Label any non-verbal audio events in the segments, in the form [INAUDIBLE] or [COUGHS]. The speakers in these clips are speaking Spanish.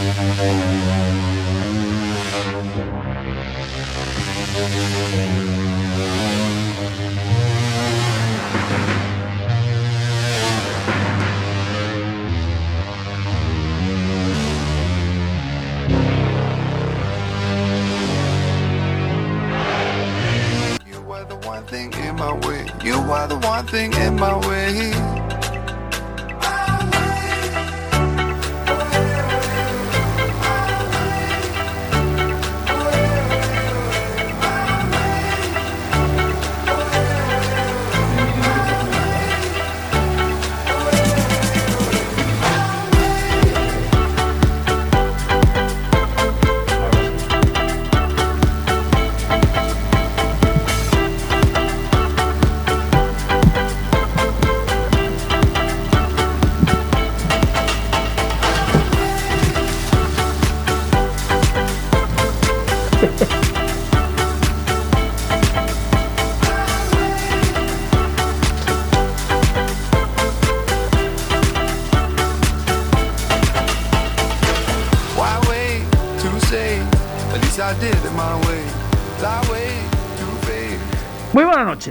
Mm-hmm.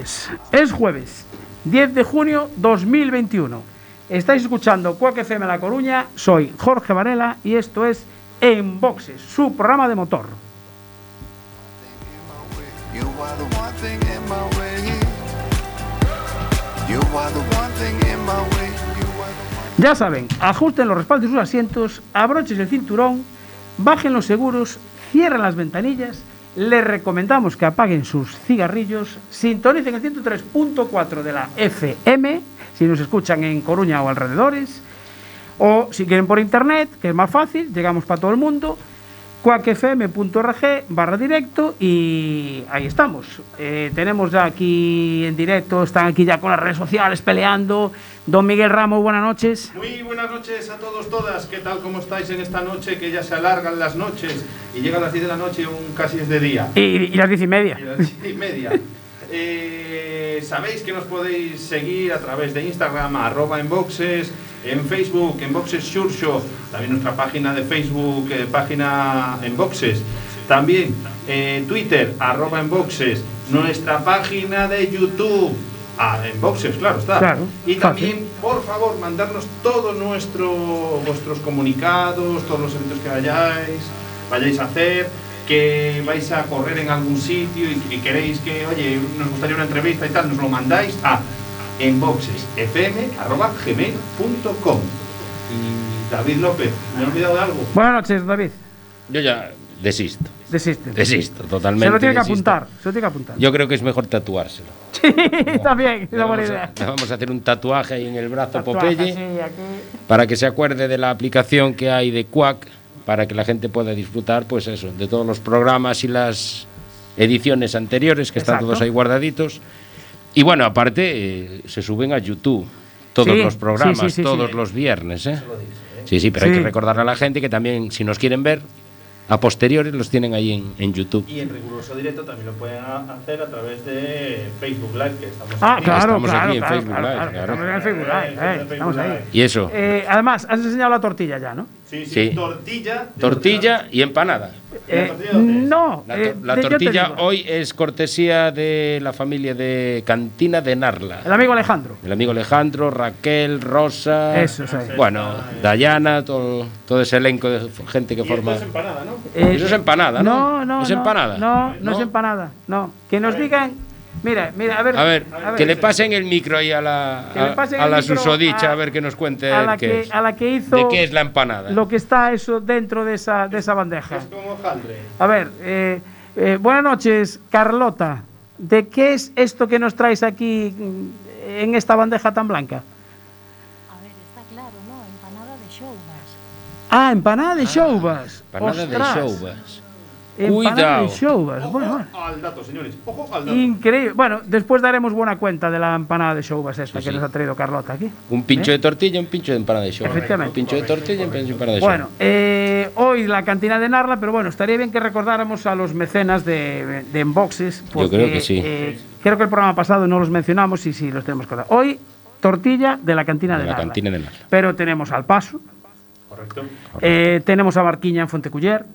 Noches. Es jueves, 10 de junio 2021. Estáis escuchando Cuac FM La Coruña. Soy Jorge Varela y esto es En Boxes, su programa de motor. Ya saben, ajusten los respaldos de sus asientos, abrochen el cinturón, bajen los seguros, cierren las ventanillas. Les recomendamos que apaguen sus cigarrillos, sintonicen el 103.4 de la FM, si nos escuchan en Coruña o alrededores, o si quieren por internet, que es más fácil, llegamos para todo el mundo, cuacfm.org barra directo y ahí estamos. Eh, tenemos ya aquí en directo, están aquí ya con las redes sociales peleando. Don Miguel Ramos, buenas noches. Muy buenas noches a todos, todas. ¿Qué tal? ¿Cómo estáis en esta noche que ya se alargan las noches y llegan las 10 de la noche y aún casi es de día? Y, y las diez y media. Y las 10 y media. [LAUGHS] Eh, Sabéis que nos podéis seguir a través de Instagram, arroba en boxes, en Facebook, en boxes también nuestra página de Facebook, eh, página en boxes. También en Twitter, arroba en boxes, nuestra página de YouTube, ah, en boxes, claro está. Claro, y fácil. también, por favor, mandarnos todos nuestro, vuestros comunicados, todos los eventos que vayáis, vayáis a hacer, que vais a correr en algún sitio y que queréis que, oye, nos gustaría una entrevista y tal, nos lo mandáis a enboxesfm.gmail.com Y David López, ¿me he olvidado de algo? Buenas noches, David. Yo ya desisto. Desiste. Desisto, totalmente. Se lo tiene que desisto. apuntar. Se lo tiene que apuntar. Yo creo que es mejor tatuárselo. [LAUGHS] Sí, también, es una buena a, idea. le vamos a hacer un tatuaje ahí en el brazo Tatuaje, Popeye sí, aquí. para que se acuerde de la aplicación que hay de Quack para que la gente pueda disfrutar, pues eso, de todos los programas y las ediciones anteriores que están todos ahí guardaditos. Y bueno, aparte eh, se suben a YouTube todos Sí, los programas, sí, sí, sí, todos sí. los viernes, ¿eh? Sí, sí, pero hay que recordarle a la gente que también, si nos quieren ver, a posteriores los tienen ahí en, en YouTube. Y en riguroso directo también lo pueden hacer a través de Facebook Live, que estamos Ah, aquí. claro, Estamos claro, aquí en claro, Facebook claro, Live, claro, claro. Estamos en el Facebook Live, Eh, eh, estamos ahí. Y eso, Eh, además, has enseñado la tortilla ya, ¿no? Sí, sí, Sí. tortilla. tortilla y empanada. ¿Y la Eh, no, La, eh, to- la tortilla hoy es cortesía de la familia de Cantina de Narla. El amigo Alejandro. El amigo Alejandro, Raquel, Rosa. Eso, sí. Bueno, Dayana, todo, todo ese elenco de gente que Y forma. es empanada, ¿no? Eh, Eso es empanada, ¿no? No, no. ¿Es no, empanada? No, no, ¿No? es empanada. No. Que nos digan. Mira, mira, a ver. A ver, a que le pasen el micro ahí a la, a, la susodicha a- a, ver que nos cuente a la qué que, es. a la que hizo. ¿De qué es la empanada? Lo que está eso dentro de esa, de esa bandeja. Es como hojaldre. A ver, eh, eh, buenas noches, Carlota. ¿De qué es esto que nos traes aquí en esta bandeja tan blanca? A ver, está claro, ¿no? Empanada de showbas. Ah, empanada de showbas. Empanada de Ostras. Empanada Cuidado. de showbas. Ojo Bueno, bueno. al dato, señores. Ojo al dato. Increíble. Bueno, después daremos buena cuenta de la empanada de showbas esta Sí, que sí. nos ha traído Carlota aquí. Un pincho ¿Eh? de tortilla, un pincho de empanada de show. Efectivamente. Un pincho de tortilla, un pincho de empanada de show. Bueno, eh, hoy la cantina de Narla, pero bueno, estaría bien que recordáramos a los mecenas de, de Enboxes. porque, creo que sí. eh, creo que el programa pasado no los mencionamos y sí los tenemos que dar. Hoy, tortilla de la cantina de, De la Narla. cantina de Narla. Pero tenemos al paso, Correcto. Eh, tenemos a Barquiña en Fonteculler.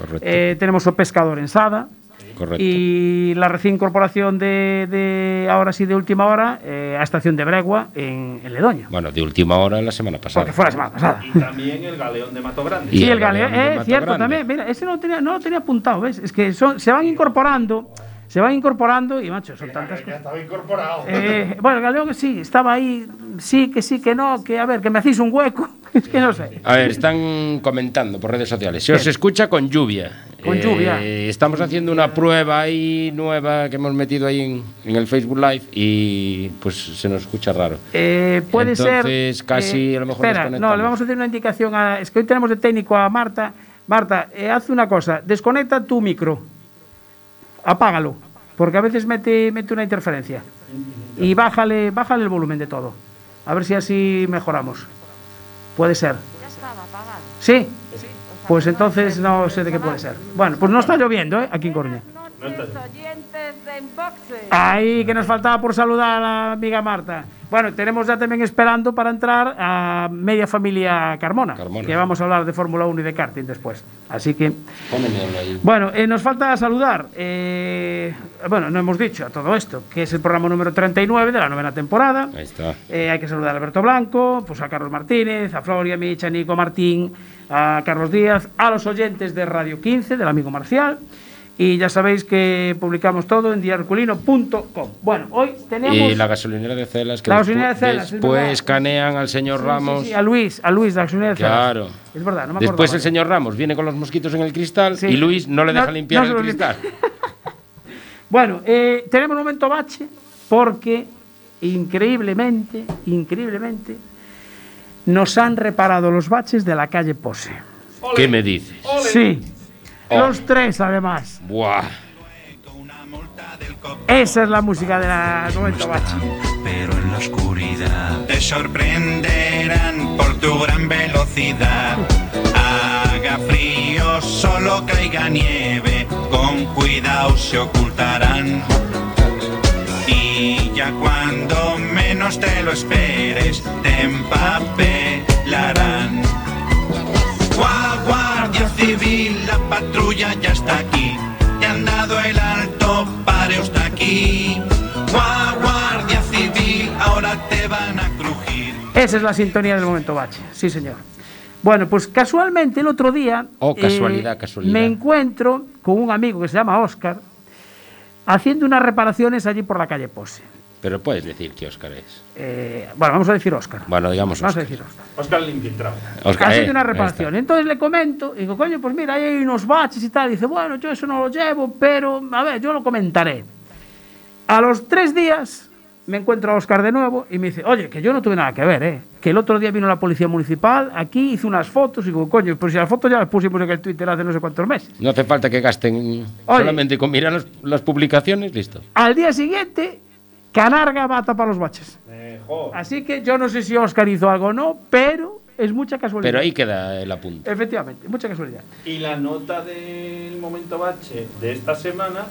Correcto. Eh, tenemos o Pescador en Sada. correcto. Y la recién incorporación de, de ahora sí de última hora eh, a Estación de Bregua en, en Ledoño. Bueno, de última hora la semana pasada. Porque fue la semana pasada. Y también el galeón de Mato Grande. Y Sí, el el Galeón, Galeón de eh, Mato cierto Grande. también. Mira, ese no lo tenía, no lo tenía apuntado, ¿ves? Es que son, se van incorporando, se van incorporando y, macho, son tantas Ya cosas. estaba incorporado. Eh, bueno, Galeón sí, estaba ahí, sí, que sí, que no, que a ver, que me hacéis un hueco, [LAUGHS] es que no sé. A ver, están comentando por redes sociales. Se os escucha con lluvia. Con Eh, lluvia. Estamos haciendo una prueba ahí nueva que hemos metido ahí en, en el Facebook Live y pues se nos escucha raro. Eh, puede ser. Entonces, casi, a lo mejor Espera, no, le vamos a hacer una indicación. A, es que hoy tenemos de técnico a Marta. Marta, eh, haz una cosa, desconecta tu micro, apágalo, porque a veces mete, mete una interferencia. Y bájale, bájale el volumen de todo. A ver si así mejoramos. Puede ser. Ya estaba apagado. ¿Sí? Pues entonces no sé de qué puede ser. Bueno, pues no está lloviendo, ¿eh? Aquí en Coruña. Ahí que nos faltaba por saludar a la amiga Marta. Bueno, tenemos ya también esperando para entrar a media familia Carmona, Carmona. que vamos a hablar de Fórmula 1 y de karting después. Así que, ahí. bueno, eh, nos falta saludar, eh, bueno, no hemos dicho a todo esto, que es el programa número 39 de la novena temporada. Ahí está. Eh, hay que saludar a Alberto Blanco, pues a Carlos Martínez, a Floria Micha, a Nico Martín, a Carlos Díaz, a los oyentes de Radio 15, del amigo Marcial. Y ya sabéis que publicamos todo en diarculino.com. Bueno, hoy tenemos Y la gasolinera de Celas, que La gasolinera de Celas, es después verdad. canean al señor Sí, Ramos. sí, a Luis, a Luis, la gasolinera de Celas. Claro. Es verdad, no me Después acordaba el señor Ramos viene con los mosquitos en el cristal y Luis no le No- deja limpiar no el cristal. [LAUGHS] Bueno, eh, tenemos un momento bache porque increíblemente, increíblemente, nos han reparado los baches de la calle Pose. ¿Qué me dices? Sí, Oh. los tres además. Buah. Esa es la música del momento bache. pero en la oscuridad te sorprenderán por tu gran velocidad. Haga frío, solo caiga nieve, con cuidado se ocultarán. Y ya cuando menos te lo esperes, te empapelarán. Esa es la sintonía del momento bache, sí señor. Bueno, pues casualmente el otro día... eh, Oh, casualidad, casualidad. Me encuentro con un amigo que se llama Oscar haciendo unas reparaciones allí por la calle Pose. Pero puedes decir que Oscar es. Eh, bueno, vamos a decir Oscar. Bueno, digamos Vamos a Oscar. decir Oscar. Oscar el infiltrado. Oscar, Haciendo eh, una reparación. Entonces le comento, y digo, coño, pues mira, ahí hay unos baches y tal. Y dice, bueno, yo eso no lo llevo, pero a ver, yo lo comentaré. A los tres días me encuentro a Oscar de nuevo y me dice, oye, que yo no tuve nada que ver, ¿eh? Que el otro día vino la policía municipal, aquí hizo unas fotos y digo, coño, pues si las fotos ya las pusimos en el Twitter hace no sé cuántos meses. No hace falta que gasten solamente con mirar las, las publicaciones, listo. Al día siguiente, Canarga va a tapar los baches. Eh, jo. Así que yo no sé si Oscar hizo algo o no, pero es mucha casualidad. Pero ahí queda el apunte. Efectivamente, mucha casualidad. Y la nota del momento bache de esta semana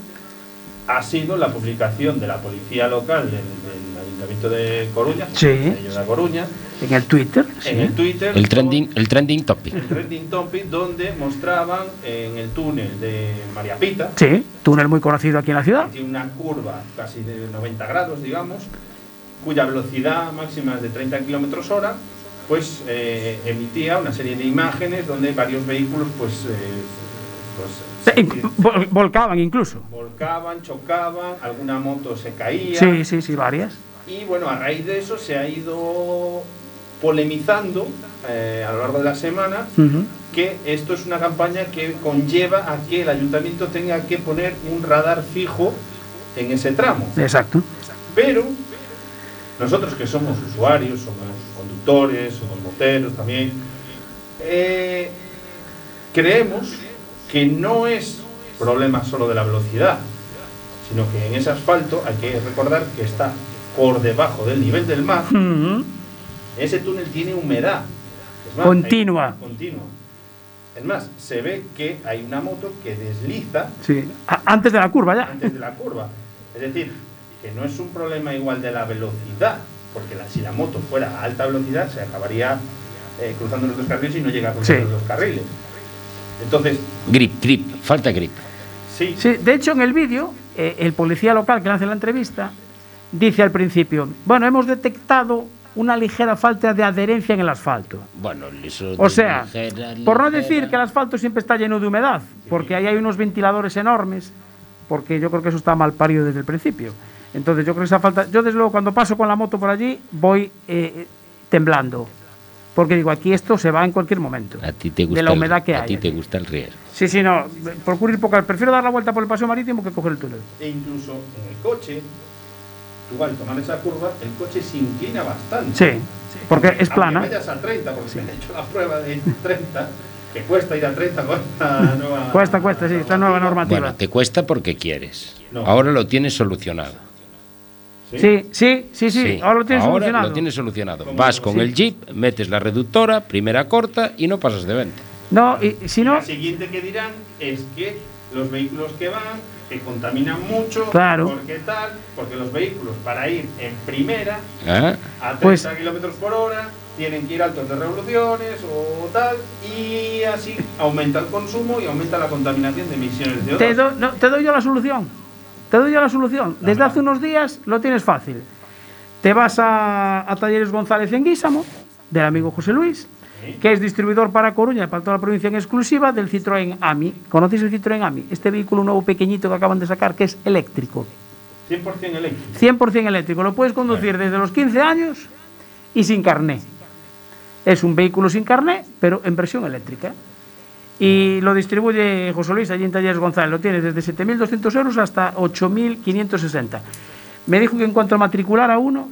ha sido la publicación de la policía local del, del Ayuntamiento de Coruña, Sí. de la Coruña, En el Twitter, sí. en el Twitter. El trending, el trending topic. el trending topic donde mostraban en el túnel de María Pita, Sí, túnel muy conocido aquí en la ciudad. que tiene una curva casi de 90 grados, digamos, cuya velocidad máxima es de 30 kilómetros hora, pues eh, emitía una serie de imágenes donde varios vehículos pues, eh, pues Sí, se- vol- volcaban incluso. volcaban, chocaban, alguna moto se caía. Sí, sí, sí, varias. Y bueno, a raíz de eso se ha ido polemizando eh, a lo largo de la semana que esto es una campaña que conlleva a que el ayuntamiento tenga que poner un radar fijo en ese tramo. Exacto. Pero nosotros que somos usuarios, somos conductores, somos moteros también, eh, creemos que no es problema solo de la velocidad, sino que en ese asfalto hay que recordar que está por debajo del nivel del mar. Ese túnel tiene humedad. Es más, Continua. hay- continua. Es más, se ve que hay una moto que desliza Sí. Antes de la curva ya. antes de la curva. Es decir, que no es un problema igual de la velocidad, porque la- si la moto fuera a alta velocidad se acabaría eh, cruzando los dos carriles y no llega a cruzar Sí. los dos carriles. Entonces, Grip, grip, falta grip. sí, Sí, de hecho, en el vídeo, eh, el policía local que hace la entrevista dice al principio, bueno, hemos detectado una ligera falta de adherencia en el asfalto. Bueno, eso O sea, ligera, por no decir que el asfalto siempre está lleno de humedad, porque ahí hay unos ventiladores enormes, porque yo creo que eso está mal parido desde el principio. Entonces yo creo que esa falta, yo desde luego cuando paso con la moto por allí voy eh, temblando, porque digo, aquí esto se va en cualquier momento, A ti te gusta de la el- humedad que A hay. ti te gusta el riesgo. Sí, sí, no, procuro ir poco, prefiero dar la vuelta por el paseo marítimo que coger el túnel. e incluso en el coche, tú al tomar esa curva, el coche se inclina bastante. Sí, porque es Aunque plana. vayas a 30, porque se me ha hecho la prueba de 30, que cuesta ir a 30 con esta nueva. Cuesta, cuesta, sí, esta nueva normativa. Bueno, te cuesta porque quieres. No. Ahora lo tienes solucionado. Sí, sí, sí, sí, ahora lo tienes ahora solucionado. lo tienes solucionado. Vas con Sí. el jeep, metes la reductora, primera corta y no pasas de 20. No, y si no, La siguiente que dirán es que los vehículos que van, que contaminan mucho, Claro. porque tal, porque los vehículos para ir en primera ¿Ah? a 30 Pues- kilómetros por hora tienen que ir altos de revoluciones o tal, y así aumenta el consumo y aumenta la contaminación de emisiones de CO2. te, do- no, te doy yo la solución. Te doy yo la solución. Desde hace unos días lo tienes fácil. Te vas a, a Talleres González en Guísamo, del amigo José Luis, que es distribuidor para Coruña y para toda la provincia en exclusiva del Citroën AMI. ¿Conocéis el Citroën AMI? Este vehículo nuevo pequeñito que acaban de sacar, que es eléctrico. 100% eléctrico. 100% eléctrico. Lo puedes conducir desde los 15 años y sin carné. Es un vehículo sin carné, pero en versión eléctrica. Y lo distribuye José Luis allí en Talleres González. Lo tienes desde 7.200 euros hasta 8.560. Me dijo que en cuanto a matricular a uno,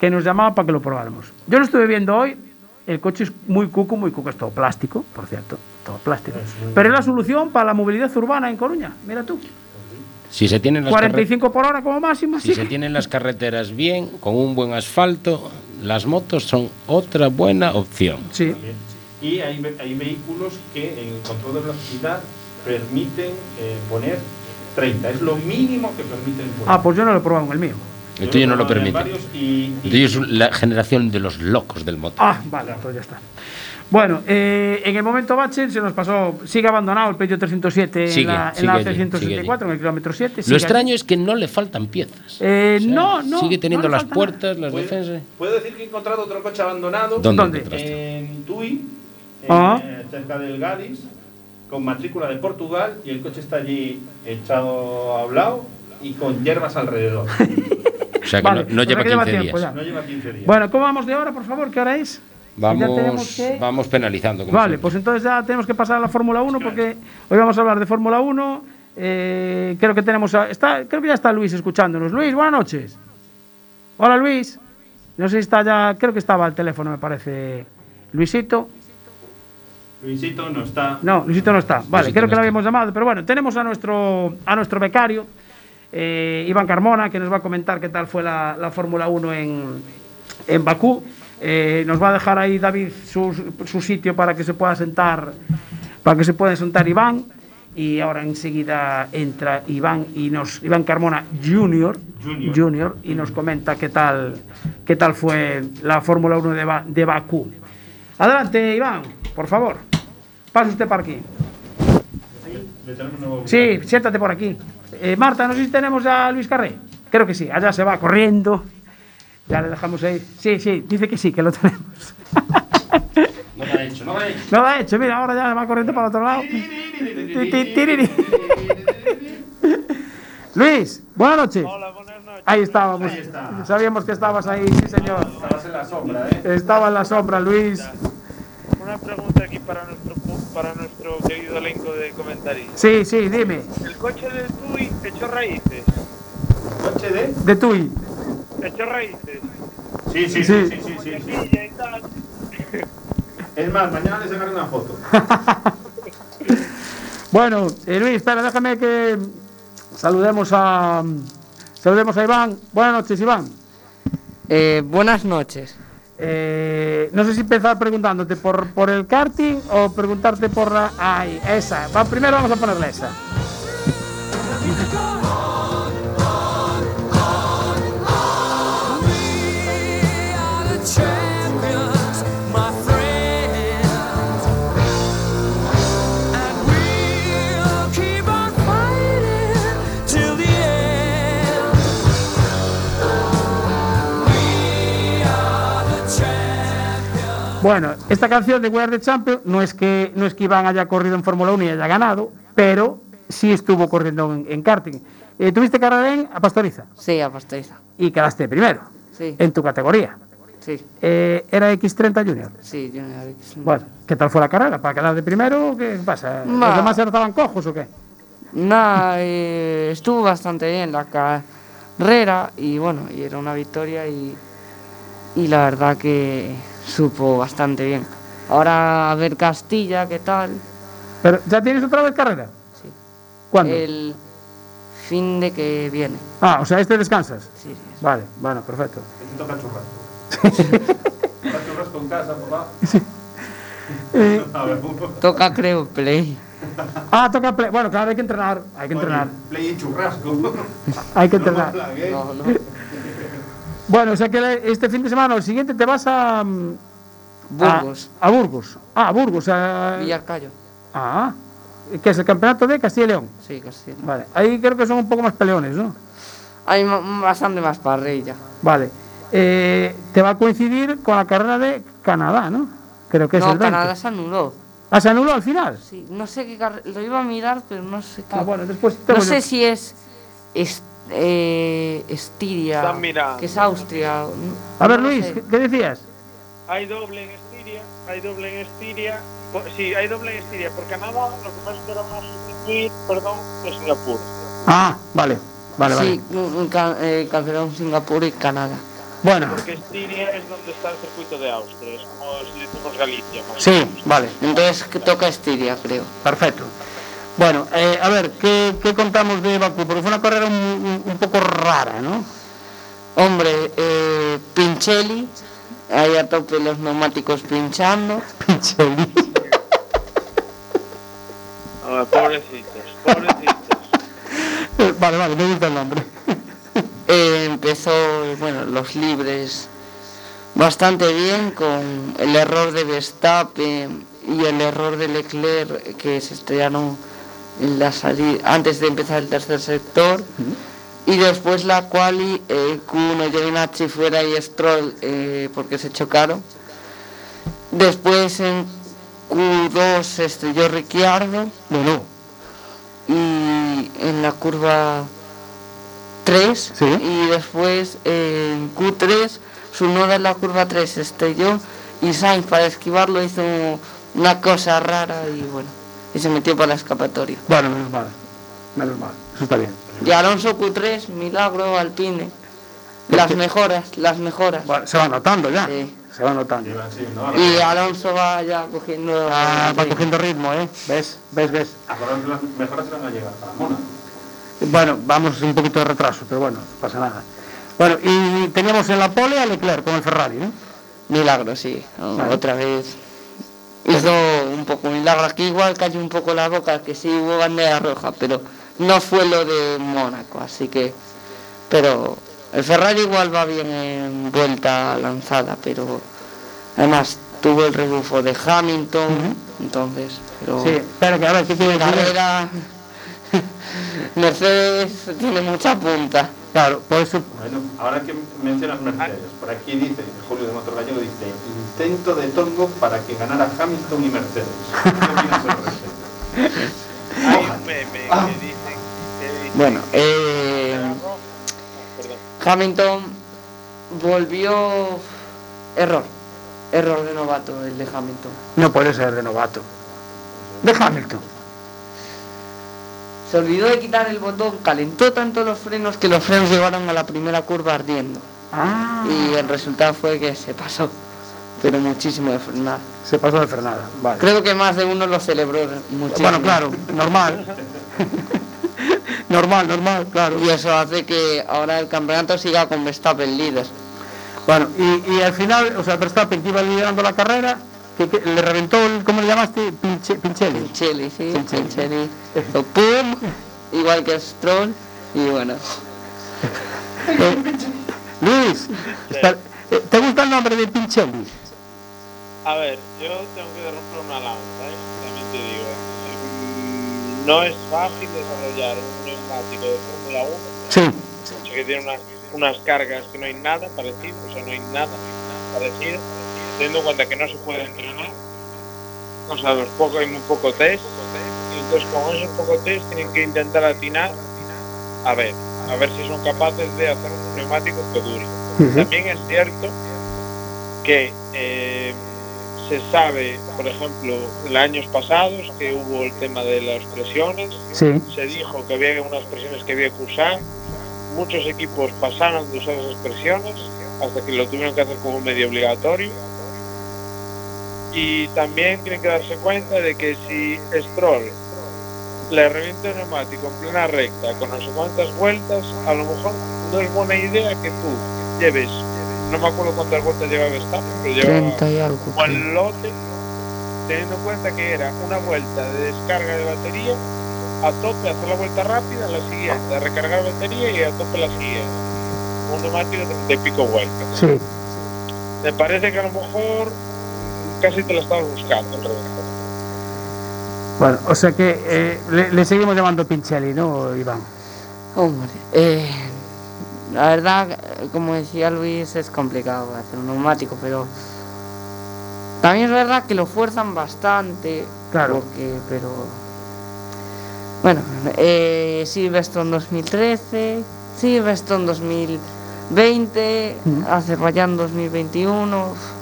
que nos llamaba para que lo probáramos. Yo lo estuve viendo hoy. El coche es muy cuco, muy cuco. Es todo plástico, por cierto. Todo plástico. Pero es la solución para la movilidad urbana en Coruña. Mira tú. Si se tienen las carre- 45 por hora como máximo. Si sí. se tienen las carreteras bien, con un buen asfalto, las motos son otra buena opción. Sí. Y hay, hay vehículos que en el control de velocidad permiten eh, poner 30. Es lo mínimo que permiten poner. Ah, pues yo no lo he probado en el mío. El Yo tuyo no lo en permite. varios y- y- El tuyo es la generación de los locos del motor. Ah, vale, pues ya está. Bueno, eh, en el momento bache se nos pasó, sigue abandonado el Peugeot 307 en Sigue, la, en la allí, C164, sigue allí. en el kilómetro 7. Lo extraño allí. es que no le faltan piezas. Eh, O sea, no, no. Sigue teniendo no las puertas, las ¿Puedo, defensas. puedo decir que he encontrado otro coche abandonado ¿Dónde, ¿Dónde? en Tui, en, Ah. eh, cerca del Gadis, con matrícula de Portugal y el coche está allí echado a un lado y con hierbas alrededor. [LAUGHS] O sea que Vale, no, no o sea lleva que 15 lleva días. ya. No lleva 15 días. Bueno, ¿cómo vamos de hora, por favor? ¿Qué hora es? Vamos, que- vamos penalizando. como Vale, siempre. pues entonces ya tenemos que pasar a la Fórmula 1 porque hoy vamos a hablar de Fórmula 1. Eh, creo que tenemos a- está, creo que ya está Luis escuchándonos. Luis, buenas noches. Hola Luis. No sé si está ya, creo que estaba al teléfono, me parece. Luisito. Luisito no está. No, Luisito no está. Vale, Luisito creo no que lo habíamos llamado, pero bueno, tenemos a nuestro a nuestro becario eh, Iván Carmona que nos va a comentar qué tal fue la, la Fórmula 1 en, en Bakú. Eh, nos va a dejar ahí David su, su sitio para que se pueda sentar para que se pueda sentar Iván y ahora enseguida entra Iván y nos Iván Carmona Junior, Junior. Junior, y nos comenta qué tal qué tal fue la Fórmula 1 de, Ba- de Bakú. Adelante Iván, por favor. Pase usted por aquí. Sí, siéntate por aquí. Eh, Marta, no sé si tenemos ya a Luis Carré. Creo que sí, allá se va corriendo. Ya le dejamos ahí. Sí, sí, dice que sí, que lo tenemos. No lo ha hecho, no lo ha hecho. No lo ha hecho, mira, ahora ya va corriendo para el otro lado. Luis, buenas noches. Hola, buenas noches. Ahí estábamos. Ahí está. Sabíamos que estabas ahí, sí, señor. Estabas en la sombra, ¿eh? Estaba en la sombra, Luis. Una pregunta aquí para nuestro para nuestro querido elenco de comentaristas. Sí, sí, dime. El coche del Tui echó raíces. ¿Coche de? De Tui. Echó raíces. Sí, sí, sí, Sí. sí, sí, sí, sí. Es más, mañana le sacaré una foto. [LAUGHS] Bueno, eh, Luis, espera, déjame que saludemos a saludemos a Iván. Buenas noches, Iván. Eh, buenas noches. Eh, no sé si empezar preguntándote por, por el karting o preguntarte por la... Ay, esa. Primero vamos a ponerle esa. Bueno, esta canción de We Are the Champions no es que no es que Iván haya corrido en Fórmula 1 y haya ganado, pero sí estuvo corriendo en, en karting. Eh, ¿Tuviste carrera en a Pastoriza? Sí, a Pastoriza. Y quedaste primero Sí, en tu categoría. sí, Eh, ¿Era X30 Junior? sí, Junior X. Bueno, ¿qué tal fue la carrera? ¿Para quedar de primero? ¿Qué pasa? ¿Los demás estaban cojos o qué? Nada, eh, estuvo bastante bien la carrera y bueno, y era una victoria y, y la verdad que supo bastante bien. Ahora a ver Castilla, ¿qué tal? Pero, ¿Ya tienes otra vez carrera? Sí. ¿Cuándo? El fin de que viene. Ah, o sea, este descansas. Sí, sí. Vale, bueno, perfecto. Te toca churrasco. [LAUGHS] Toca churrasco en casa, papá. [LAUGHS] Eh, Toca creo play. ah, toca play. Bueno, claro, hay que entrenar. Hay que entrenar. Play y churrasco. Hay que entrenar. No, no. Bueno, o sea que este fin de semana o el siguiente te vas a. mm, Burgos, A, a Burgos. Ah, a Burgos. A, Villarcayo. ah, que es el campeonato de Castilla y León. Sí, Castilla. Vale, ahí creo que son un poco más peleones, ¿no? Hay bastante más parrilla. Vale. Eh, te va a coincidir con la carrera de Canadá, ¿no? Creo que es el 20. Canadá se anuló. Ah, se anuló al final. Sí, no sé qué carrera. Lo iba a mirar, pero no sé qué. Ah, bueno, después te No a- sé si es, es- eh, Estiria, que es Austria. A ver, Luis. ¿qué, qué decías? Hay doble en Estiria, hay doble en Estiria. Sí, hay doble en Estiria por Canadá, lo que pasa es que ahora van a sustituir, perdón, de Singapur. Ah, vale, vale, sí, vale. ca- eh, cancelaron Singapur y Canadá. Bueno, Porque Estiria es donde está el circuito de Austria, es como si decimos Galicia. más sí, vale, Entonces que toca Estiria, creo. perfecto. Bueno, eh, a ver, ¿qué, qué contamos de Bakú? Porque fue una carrera un, un- un poco rara, ¿no? Hombre, eh, Pinchelli, ahí a tope los neumáticos pinchando. [LAUGHS] Pinchelli. Ah, pobrecitos, pobrecitos. [LAUGHS] Vale, vale, me gusta el nombre. [LAUGHS] Eh, empezó, bueno, los libres bastante bien con el error de Verstappen y el error de Leclerc que se estrellaron la salida antes de empezar el tercer sector y después la quali eh, Q1 Giovinazzi fuera y Stroll eh, porque se chocaron. Después en Q2 se estrelló Ricciardo. Bueno, y en la curva 3 Sí. y después en Q3 su noda en la curva 3 se estrelló y Sainz para esquivarlo hizo una cosa rara y bueno y se metió para la escapatoria bueno, menos mal. Menos mal, eso está bien. y Alonso Q3 milagro Alpine las mejoras las mejoras Bueno, se va notando ya. Sí. Se va notando. Y Alonso va ya cogiendo Ah, va ritmo. cogiendo ritmo, ¿eh? ¿Ves? ¿Ves? ¿Ves? Acordaos que las mejoras se van a llegar para Mona. Bueno, vamos un poquito de retraso, pero bueno, no pasa nada. Bueno, y teníamos en la pole a Leclerc con el Ferrari, ¿no? Milagro, sí. Otra vez. Hizo un poco milagro. Aquí igual cayó un poco la boca, que sí hubo bandera roja, pero no fue lo de Mónaco, así que. Pero el Ferrari igual va bien en vuelta lanzada, pero además tuvo el rebufo de Hamilton, entonces. Pero Sí, pero que a ver, ¿qué quiere decir? carrera. [LAUGHS] Mercedes tiene mucha punta. Claro, por eso. Bueno, ahora que mencionas Mercedes, por aquí dice, Julio de Motor Gallego dice, intento de Tongo para que ganara Hamilton y Mercedes. [LAUGHS] Bueno, eh. Hamilton volvió error, error de novato el de Hamilton. No puede ser de novato. De Hamilton. Se olvidó de quitar el botón, calentó tanto los frenos que los frenos llevaron a la primera curva ardiendo. Ah, Y el resultado fue que se pasó, pero muchísimo de frenar. se pasó de frenada. Vale. Creo que más de uno lo celebró muchísimo. Bueno, claro, normal. normal, normal, claro. Y eso hace que ahora el campeonato siga con Verstappen líder. Bueno, y, y al final, o sea, Verstappen que iba liderando la carrera, que, que le reventó, el, ¿cómo le llamaste? Pinche, Pinchelli. Pincelli, sí. Pincelli. Hizo pum, igual que Stroll, y bueno. [LAUGHS] Eh, Luis, está- eh, ¿te gusta el nombre de Pinchelli? A ver, yo tengo que romper una lanza, ¿eh? también te digo. Mm, No es fácil desarrollar un neumático de Fórmula 1, Sí. que tiene unas, unas cargas que no hay nada parecido, o sea, no hay nada parecido. Teniendo en cuenta que no se puede entrenar, o sea, los poco, hay muy poco test, y entonces con esos pocos test tienen que intentar atinar a ver, a ver si son capaces de hacer un neumático que dure. También es cierto que eh, se sabe, por ejemplo, en años pasados que hubo el tema de las presiones, Sí. se dijo que había unas presiones que había que usar, muchos equipos pasaron de usar esas presiones hasta que lo tuvieron que hacer como medio obligatorio. Y también tienen que darse cuenta de que si Stroll le revienta el neumático en plena recta con no sé cuántas vueltas, a lo mejor no es buena idea que tú lleves, no me acuerdo cuántas vueltas llevaba Verstappen, pero llevaba 30 y algo. un buen lote, teniendo en cuenta que era una vuelta de descarga de batería, a tope hacer la vuelta rápida, la siguiente, a recargar batería y a tope la siguiente. Un neumático de, pico vueltas. Sí. Me parece que a lo mejor casi te la estabas buscando en realidad. Bueno, o sea que eh, le, le seguimos llamando Pinchelli, ¿no, Iván? Hombre, eh, la verdad, como decía Luis, es complicado hacer un neumático, pero también es verdad que lo fuerzan bastante. Claro. Porque, pero. Bueno, eh, Silverstone 2013, Silverstone 2020, Mm. Azerbaiyán 2021.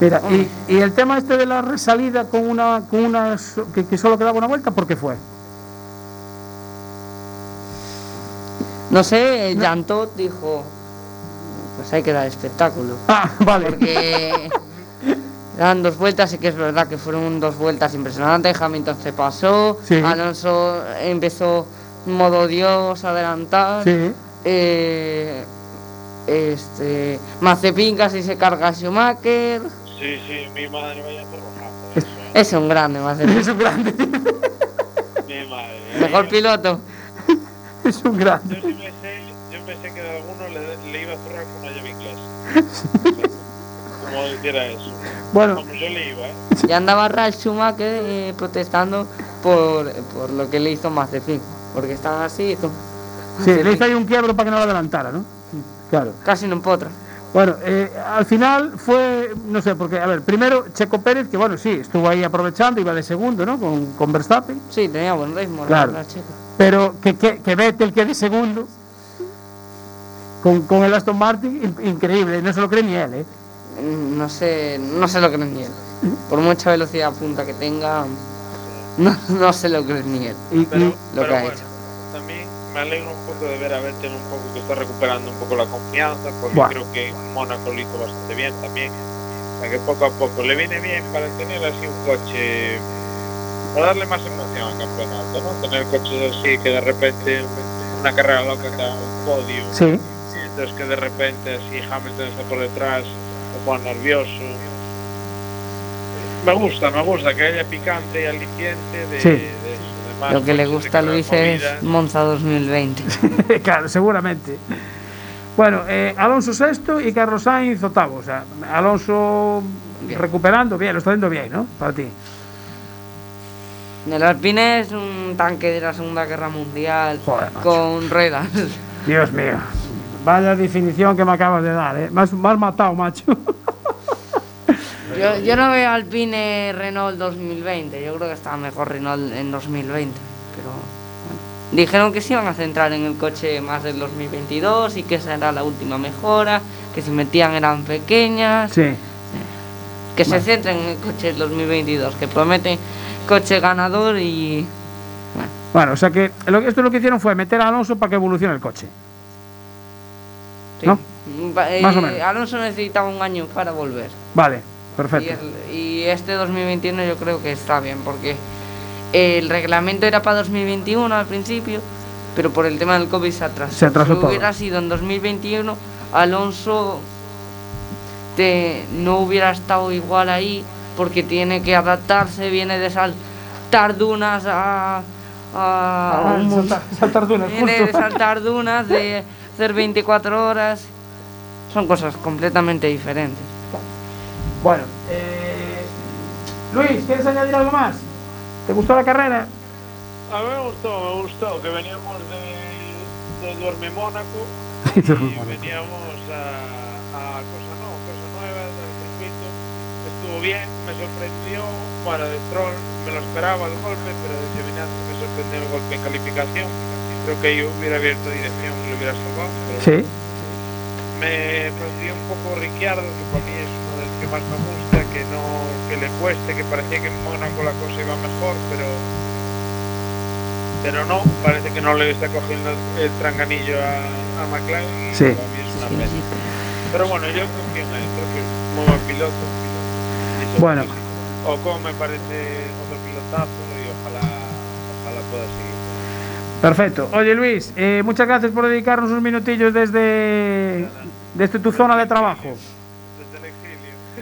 Mira, y, y el tema este de la resalida con una, con una que, que solo quedaba una vuelta, ¿por qué fue? No sé, Todt dijo: Pues hay que dar espectáculo. Ah, vale. porque eran dos vueltas y que es verdad que fueron dos vueltas impresionantes. Hamilton se pasó, Sí. Alonso empezó modo Dios a adelantar. Sí. eh, este Mazepin casi se carga a Schumacher. Sí, sí, mi madre vaya a Es, es un grande Mazepin. [LAUGHS] Es un grande. Mi madre. Mejor piloto. [LAUGHS] Es un Yo grande. sí me sé, yo pensé que de alguno le, le iba a cerrar con una llave inglesa. [LAUGHS] Como dijera eso. Bueno, Como yo le iba, ¿eh? Y andaba Ralf Schumacher eh, protestando por, por lo que le hizo Mazepin. Porque estaba así, hizo sí, le hizo ahí un quiebro para que no lo adelantara, ¿no? Claro. casi no potra. Bueno, eh, al final fue, no sé, porque, a ver, primero Checo Pérez, que bueno, sí, estuvo ahí aprovechando, iba de segundo, ¿no? Con, con Verstappen. Sí, tenía buen ritmo. la Claro. Pero que, que, que Vettel quede segundo con, con el Aston Martin, in- increíble, no se lo cree ni él, ¿eh? No sé, no se lo cree ni él. Por mucha velocidad punta que tenga, no, no se lo cree ni él. Y, Pero, y- Lo pero que ha bueno, hecho. Me alegro un poco de ver a Vettel un poco que está recuperando un poco la confianza, porque Buah. creo que Mónaco lo hizo bastante bien también. O sea que poco a poco le viene bien para tener así un coche, para darle más emoción al campeonato, ¿no? Tener coches así que de repente una carrera loca te da un podio, sí, y entonces que de repente así Hamilton está por detrás, se pone nervioso. Me gusta, me gusta que haya picante y aliciente de, Sí. de más Lo que le gusta a Luis es movidas. Monza 2020. [LAUGHS] claro, seguramente. Bueno, eh, Alonso sexto y Carlos Sainz octavo. O sea, Alonso Bien. recuperando, bien, lo está haciendo bien, ¿no? Para ti. El Alpine es un tanque de la Segunda Guerra Mundial Joder, con ruedas. Dios mío. Vaya definición que me acabas de dar, ¿eh? Me has, me has matado, macho. [LAUGHS] Yo, yo no veo Alpine Renault 2020, yo creo que estaba mejor Renault en 2020, pero bueno. dijeron que se iban a centrar en el coche más del 2022 y que esa era la última mejora, que si metían eran pequeñas, Sí. que se centren en el coche del 2022, que prometen coche ganador y bueno, Bueno, o sea que lo, esto lo que hicieron fue meter a Alonso para que evolucione el coche. sí. ¿No? Eh, Más o menos. Alonso necesitaba un año para volver. Vale, perfecto. el- y este 2021 yo creo que está bien, porque el reglamento era para 2021 al principio, pero por el tema del COVID se atrasó. Se atrasó si todo. hubiera sido en 2021, Alonso te- no hubiera estado igual ahí, porque tiene que adaptarse, viene de saltar dunas a... a Ah, saltar, saltar dunas, viene de saltar dunas, de [LAUGHS] hacer 24 horas. Son cosas completamente diferentes. Bueno, eh, Luis, ¿quieres añadir algo más? ¿Te gustó la carrera? A mí me gustó, me gustó que veníamos de, de Duerme Mónaco [LAUGHS] y veníamos a, a cosa, no, cosa nueva del circuito muy bien, me sorprendió. Bueno, de Troll me lo esperaba el golpe, pero de Giovinazzi me sorprendió el golpe en calificación. Creo que yo hubiera abierto dirección y lo hubiera salvado. pero Sí. me fastidió un poco Ricciardo, que para mí es de los que más me gusta, que no que le cueste, que parecía que en Mónaco la cosa iba mejor, pero pero no, parece que no le está cogiendo el tranganillo a, a McLaren y Sí. para mí es una pena. Pero bueno, yo confío en él, creo que es un muy buen piloto. Sobre Bueno. todo, Ocon me parece otro pilotazo y ojalá, ojalá pueda seguir. Perfecto. Oye, Luis, eh, muchas gracias por dedicarnos unos minutillos desde, desde tu zona de trabajo.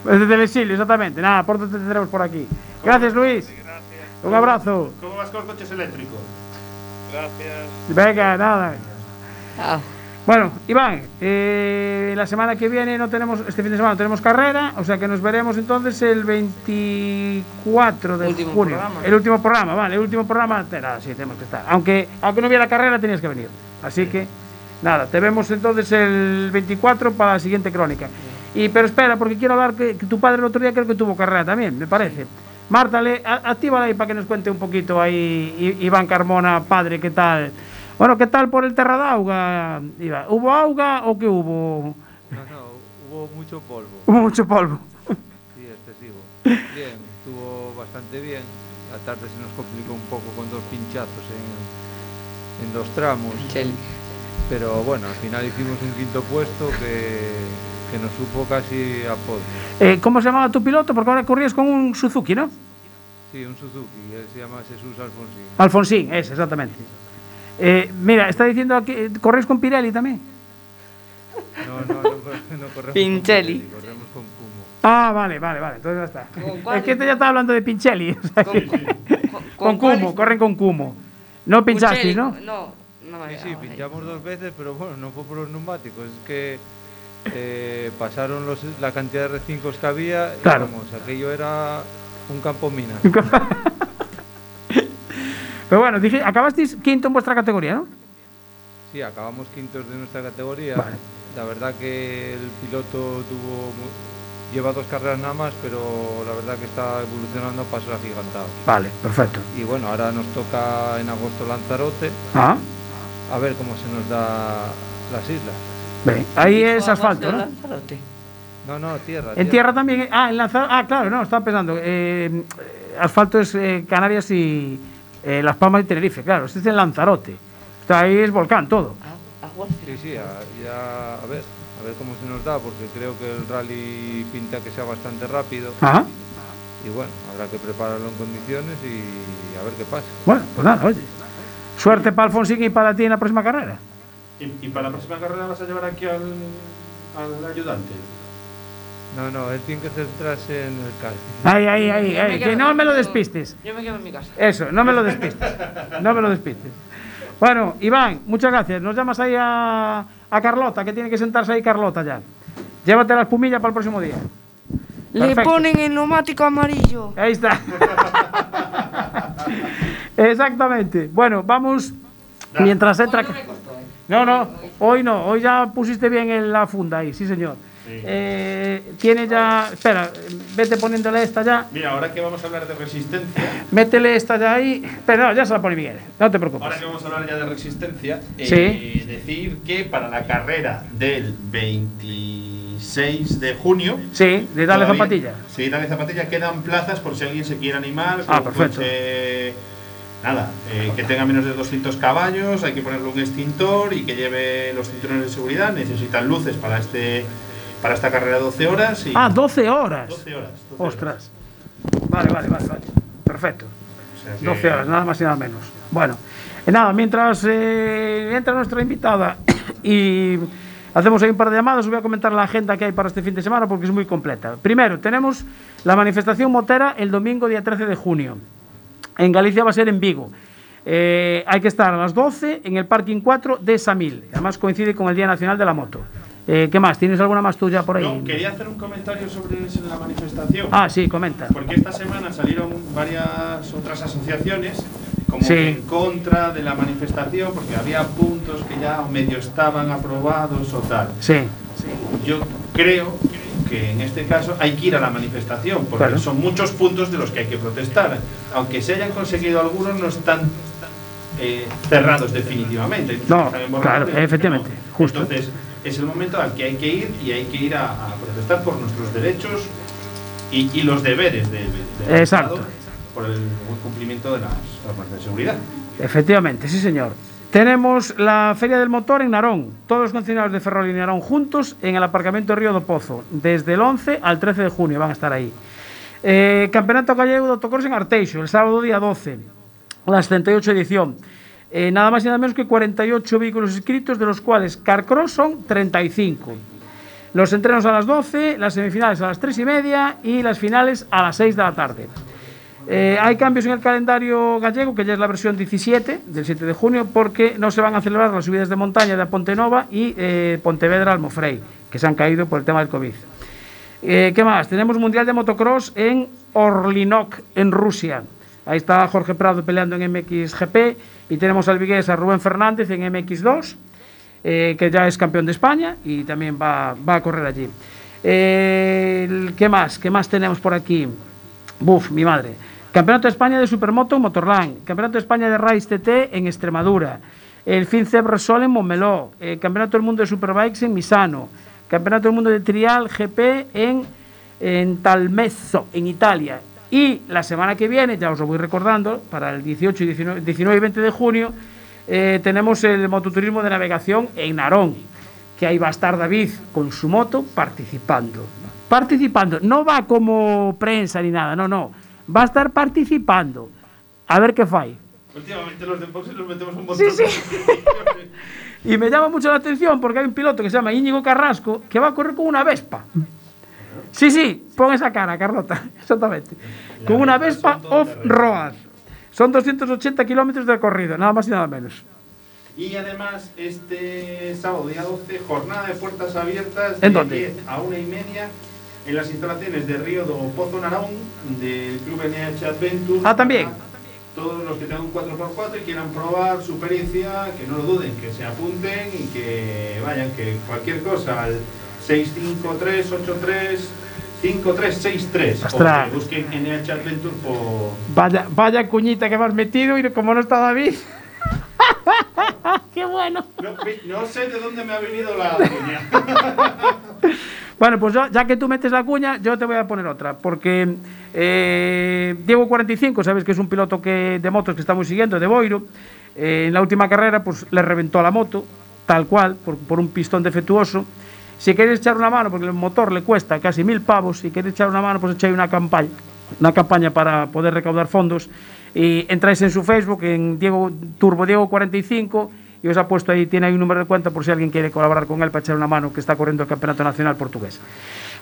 Desde el exilio. Exactamente. Nada, pronto te tendremos por aquí. Gracias, Luis. Gracias, Un abrazo. ¿Cómo vas con coches eléctricos? gracias. Venga, nada. Ah, Bueno, Iván, eh, la semana que viene no tenemos, este fin de semana no tenemos carrera, o sea que nos veremos entonces el 24 de Último junio. programa. El último programa, vale, el último programa, nada, sí, tenemos que estar. Aunque, aunque no hubiera carrera, tenías que venir. Así que, nada, te vemos entonces el 24 para la siguiente crónica. Y, pero espera, porque quiero hablar que, que tu padre el otro día creo que tuvo carrera también, me parece. Marta, le, a- actívala ahí para que nos cuente un poquito ahí, I- Iván Carmona, padre, ¿qué tal? Bueno, ¿qué tal por el Terra de Auga, Iván? ¿Hubo auga o qué hubo? No, no, hubo mucho polvo, Hubo mucho polvo. sí, excesivo. Bien, estuvo bastante bien. La tarde se nos complicó un poco con dos pinchazos en, en dos tramos. Chel. Pero bueno, al final hicimos un quinto puesto que, que nos supo casi a podio. Eh, ¿Cómo se llamaba tu piloto? Porque ahora corrías con un Suzuki, ¿no? Sí, un Suzuki, él se llama Jesús Alfonsín. Alfonsín, ese, exactamente. Eh, mira, está diciendo que corres con Pirelli también. No, no, no, no corremos Pincelli. con Pirelli, corremos con Kumo. Ah, vale, vale, vale, entonces ya está. ¿Con? Es que este ya está hablando de Pinchelli. [LAUGHS] o sea que- con cuál? Cumo, corren con Cumo. No pinchasteis, ¿no? No, no me Sí, sí, pinchamos dos veces, pero bueno, no fue por los neumáticos, es que eh, pasaron los, la cantidad de recincos que había y Claro. vamos, aquello era un campo mina. [LAUGHS] Pero bueno, dije, acabasteis quinto en vuestra categoría, ¿no? Sí, acabamos quintos de nuestra categoría. Vale. La verdad que el piloto tuvo lleva dos carreras nada más, pero la verdad que está evolucionando a pasos agigantados. Vale, perfecto. Y bueno, ahora nos toca en agosto Lanzarote, Ah, a ver cómo se nos da las islas. Bien. Ahí ¿Dijo es asfalto, ¿no? Lanzarote? No, no, tierra. En tierra también. Ah, en Lanzarote. Ah, claro, no, estaba pensando. eh, asfalto es eh, Canarias y eh, Las Palmas y Tenerife, claro. Este es en Lanzarote. O sea, ahí es volcán todo. Ah, agua. Sí, sí, a, ya, a ver, a ver cómo se nos da, porque creo que el rally pinta que sea bastante rápido. Ajá. Y bueno, habrá que prepararlo en condiciones y a ver qué pasa. Bueno, pues nada, oye. Suerte para Alfonsín y para ti en la próxima carrera. ¿Y, y para la próxima carrera vas a llevar aquí al, al ayudante? No, no, él tiene que centrarse en el karting. Ahí, ahí, ahí, Yo me ahí. quedo- Que no me lo despistes. Yo me quedo en mi casa. Eso, no me lo despistes. No me lo despistes. Bueno, Iván, muchas gracias. Nos llamas ahí a, a Carlota, que tiene que sentarse ahí Carlota ya. Llévate la espumilla para el próximo día. Le Perfecto. ponen el neumático amarillo. Ahí está. [LAUGHS] Exactamente. Bueno, vamos. Mientras entra. No, no, hoy no, hoy ya pusiste bien en la funda ahí, sí señor. Eh, tiene ya. Espera, vete poniéndole esta ya. Mira, ahora que vamos a hablar de resistencia, Métele esta ya ahí. Pero no, ya se la pone Miguel, no te preocupes. ahora que vamos a hablar ya de resistencia, Sí. eh, decir que para la carrera del 26 de junio, Sí, de darle todavía- zapatilla. Sí, dale zapatilla, quedan plazas por si alguien se quiere animar. Ah, perfecto. coche, nada, eh, que tenga menos de 200 caballos, hay que ponerle un extintor y que lleve los cinturones de seguridad. Necesitan luces para este para esta carrera 12 horas. Y Ah, 12 horas. 12 horas. 12 horas. Ostras. Vale, vale, vale, vale. Perfecto. O sea que- 12 horas, nada más y nada menos. Bueno, eh, nada, mientras eh, entra nuestra invitada [COUGHS] y hacemos ahí un par de llamadas, os voy a comentar la agenda que hay para este fin de semana porque es muy completa. Primero, tenemos la manifestación motera el domingo día 13 de junio. En Galicia va a ser en Vigo. Eh, hay que estar a las 12 en el parking 4 de Samil. Además coincide con el Día Nacional de la Moto. Eh, ¿Qué más? ¿Tienes alguna más tuya por ahí? No, quería hacer un comentario sobre la manifestación. Ah, sí, comenta. Porque esta semana salieron varias otras asociaciones como Sí. en contra de la manifestación porque había puntos que ya medio estaban aprobados o tal. Sí. Yo creo que en este caso hay que ir a la manifestación, porque Claro. son muchos puntos de los que hay que protestar. Aunque se hayan conseguido algunos, no están eh, cerrados definitivamente. No, que claro, que efectivamente, no. justo. Entonces, es el momento al que hay que ir y hay que ir a, a protestar por nuestros derechos y, y los deberes de, de- Exacto. Estado por el buen cumplimiento de las normas de seguridad. Efectivamente, sí señor. Tenemos la Feria del Motor en Narón. Todos los concesionarios de Ferrol y Narón juntos en el aparcamiento Río do Pozo. Desde el 11 al 13 de junio van a estar ahí. Eh, Campeonato Gallego de Autocross en Arteixo, el sábado día 12, la 78 edición. Eh, nada más y nada menos que 48 vehículos inscritos, de los cuales Carcross son 35. Los entrenos a las 12, las semifinales a las 3 y media y las finales a las 6 de la tarde. Eh, hay cambios en el calendario gallego, que ya es la versión 17 del 7 de junio, porque no se van a celebrar las subidas de montaña de Ponte Nova y eh, Pontevedra Almofrei, que se han caído por el tema del COVID. Eh, ¿Qué más? Tenemos Mundial de Motocross en Orlinok, en Rusia. Ahí está Jorge Prado peleando en MXGP y tenemos al vigués a Rubén Fernández en MX2, eh, que ya es campeón de España y también va, va a correr allí. ¿Qué más? ¿Qué más tenemos por aquí? Buf, mi madre. Campeonato de España de Supermoto en Motorland. Campeonato de España de Race TT en Extremadura. El FinCEP Resol en Montmeló. El Campeonato del Mundo de Superbikes en Misano. Campeonato del Mundo de Trial GP en, en Talmezzo, en Italia. Y la semana que viene, ya os lo voy recordando, para el 18, y 19, 19 y 20 de junio, eh, tenemos el mototurismo de navegación en Narón, que ahí va a estar David con su moto participando. Participando, no va como prensa ni nada, no, no, va a estar participando. A ver qué fai. Últimamente los de boxes los metemos un montón Sí, sí. [LAUGHS] Y me llama mucho la atención porque hay un piloto que se llama Íñigo Carrasco que va a correr con una Vespa. Sí, sí, pon esa cara, Carlota, [LAUGHS] exactamente. Con una Vespa off-road. Son 280 kilómetros de recorrido, nada más y nada menos. Y además, este sábado, día 12, jornada de puertas abiertas. de ¿En dónde? 10 a una y media en las instalaciones de Río do Pozo Narón, del Club NH Adventure. Ah, también. Todos los que tengan un 4x4 y quieran probar su pericia, que no lo duden, que se apunten y que vayan, que cualquier cosa al 65383 5363 o Ostras. que busquen NH Adventure por Vaya, vaya cuñita que me has metido y como no está David. [LAUGHS] ¡Qué bueno! No, no sé de dónde me ha venido la cuña. [LAUGHS] Bueno, pues yo, ya que tú metes la cuña, yo te voy a poner otra. Porque eh, Diego 45, sabes que es un piloto que, de motos que estamos siguiendo, de Boiro. eh, en la última carrera, pues le reventó la moto, tal cual, por, por un pistón defectuoso. Si queréis echar una mano, porque el motor le cuesta casi mil pavos, si queréis echar una mano, pues echáis una campaña, una campaña para poder recaudar fondos. Y entráis en su Facebook, en Diego Turbo Diego 45, y os ha puesto ahí, tiene ahí un número de cuenta por si alguien quiere colaborar con él para echar una mano, que está corriendo el Campeonato Nacional Portugués.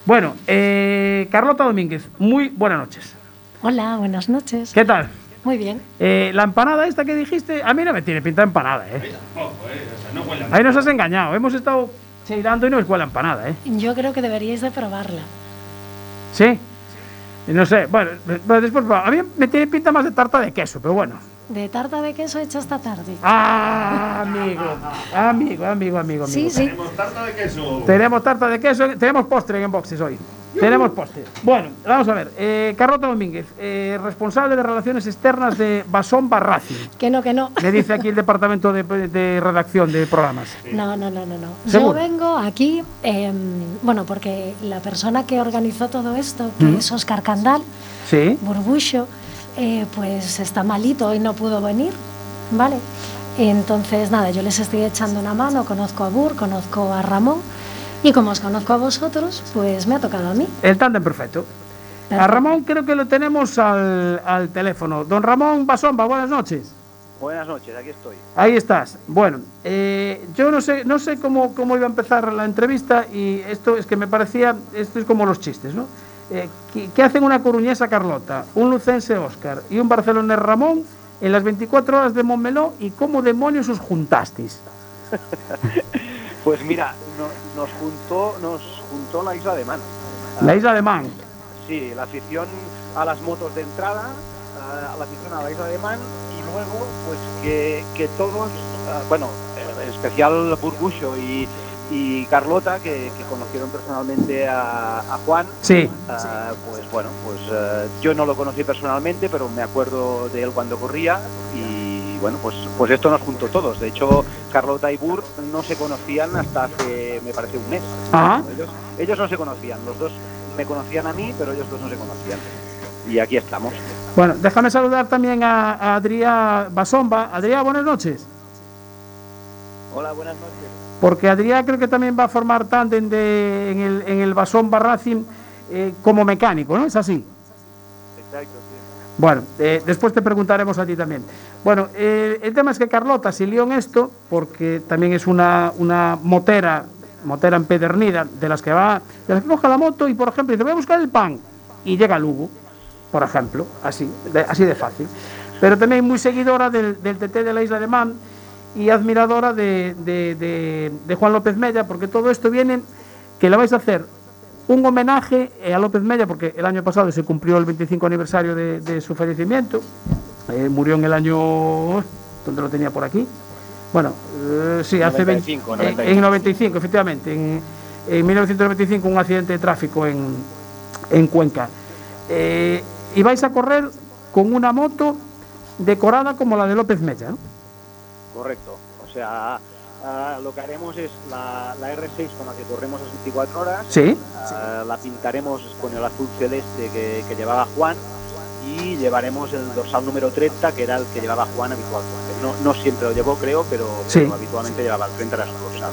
Bueno, eh, Carlota Domínguez, muy buenas noches. Hola, buenas noches. ¿Qué tal? Muy bien. Eh, la empanada esta que dijiste, a mí no me tiene pinta de empanada, ¿eh? Ahí nos has engañado, hemos estado cheirando y no es a empanada, ¿eh? Yo creo que deberíais de probarla. Sí. No sé, bueno, pero después, a mí me tiene pinta más de tarta de queso, pero bueno. De tarta de queso hecha esta tarde. Ah, amigo, amigo, amigo, amigo, amigo. Sí, sí. Tenemos tarta de queso. Tenemos tarta de queso, tenemos postre en boxes hoy. Tenemos postre. Bueno, vamos a ver. Eh, Carlota Domínguez, eh, responsable de relaciones externas de Basón Barraci. Que no, que no. Me dice aquí el departamento de, de redacción de programas. No, no, no, no, no. Yo vengo aquí, em, bueno, porque la persona que organizó todo esto, que Ujú. es Oscar Candal, Sí. Burbucho, eh, pues está malito y no pudo venir, ¿vale? Entonces, nada, yo les estoy echando una mano, conozco a Bur, conozco a Ramón, y como os conozco a vosotros, pues me ha tocado a mí. El tándem perfecto. A Ramón creo que lo tenemos al, al teléfono. Don Ramón Basomba, buenas noches. Buenas noches, aquí estoy. Ahí estás. Bueno, eh, yo no sé, no sé cómo, cómo iba a empezar la entrevista y esto es que me parecía, esto es como los chistes, ¿no? Eh, ¿qué, qué hacen una coruñesa Carlota, un lucense Óscar y un barcelonés Ramón en las 24 horas de Montmeló y cómo demonios os juntasteis? [LAUGHS] Pues mira, no- nos juntó, nos juntó la isla de Man. La isla de Man. Sí, la afición a las motos de entrada, a la afición a la isla de Man y luego pues que, que todos, ah, bueno, en especial Burgucho y, y Carlota, que, que conocieron personalmente a, a Juan. Sí. Ah, pues bueno, pues eh, yo no lo conocí personalmente, pero me acuerdo de él cuando corría y bueno, pues, pues esto nos juntó todos. De hecho, Carlota y Bur no se conocían hasta hace, me parece, un mes. Ajá. Ellos, ellos no se conocían, los dos me conocían a mí, pero ellos dos no se conocían. Y aquí estamos. Bueno, déjame saludar también a, a Adrià Basomba. Adrià, buenas noches. Hola, buenas noches. Porque Adrià creo que también va a formar tándem de, en, el, en el Basomba Racing eh, como mecánico, ¿no? Es así. Exacto, sí. Bueno, eh, después te preguntaremos a ti también. Bueno, eh, el tema es que Carlota se lió en esto porque también es una, una motera, motera empedernida, de las que va, de las que coge la moto y, por ejemplo, dice, voy a buscar el pan y llega a Lugo, por ejemplo, así, de, así de fácil. Pero también muy seguidora del, del TT de la Isla de Man y admiradora de, de- de- de Juan López Mella, porque todo esto viene que le vais a hacer un homenaje eh, a López Mella, porque el año pasado se cumplió el 25 aniversario de, su fallecimiento. Eh, murió en el año. ¿Dónde lo tenía por aquí? Bueno, eh, sí, hace 20 95, en- 95. En, 95, efectivamente. En, en 1995, un accidente de tráfico en, en Cuenca. Eh, y vais a correr con una moto decorada como la de López Mella, ¿no? Correcto. O sea, ah, lo que haremos es la, la R6 con la que corremos las 24 horas. Sí. ah, la pintaremos con el azul celeste que, que llevaba Juan y llevaremos el dorsal número 30, que era el que llevaba Juan habitualmente. No, no siempre lo llevó, creo, pero, Sí. pero habitualmente llevaba el 30 era su dorsal.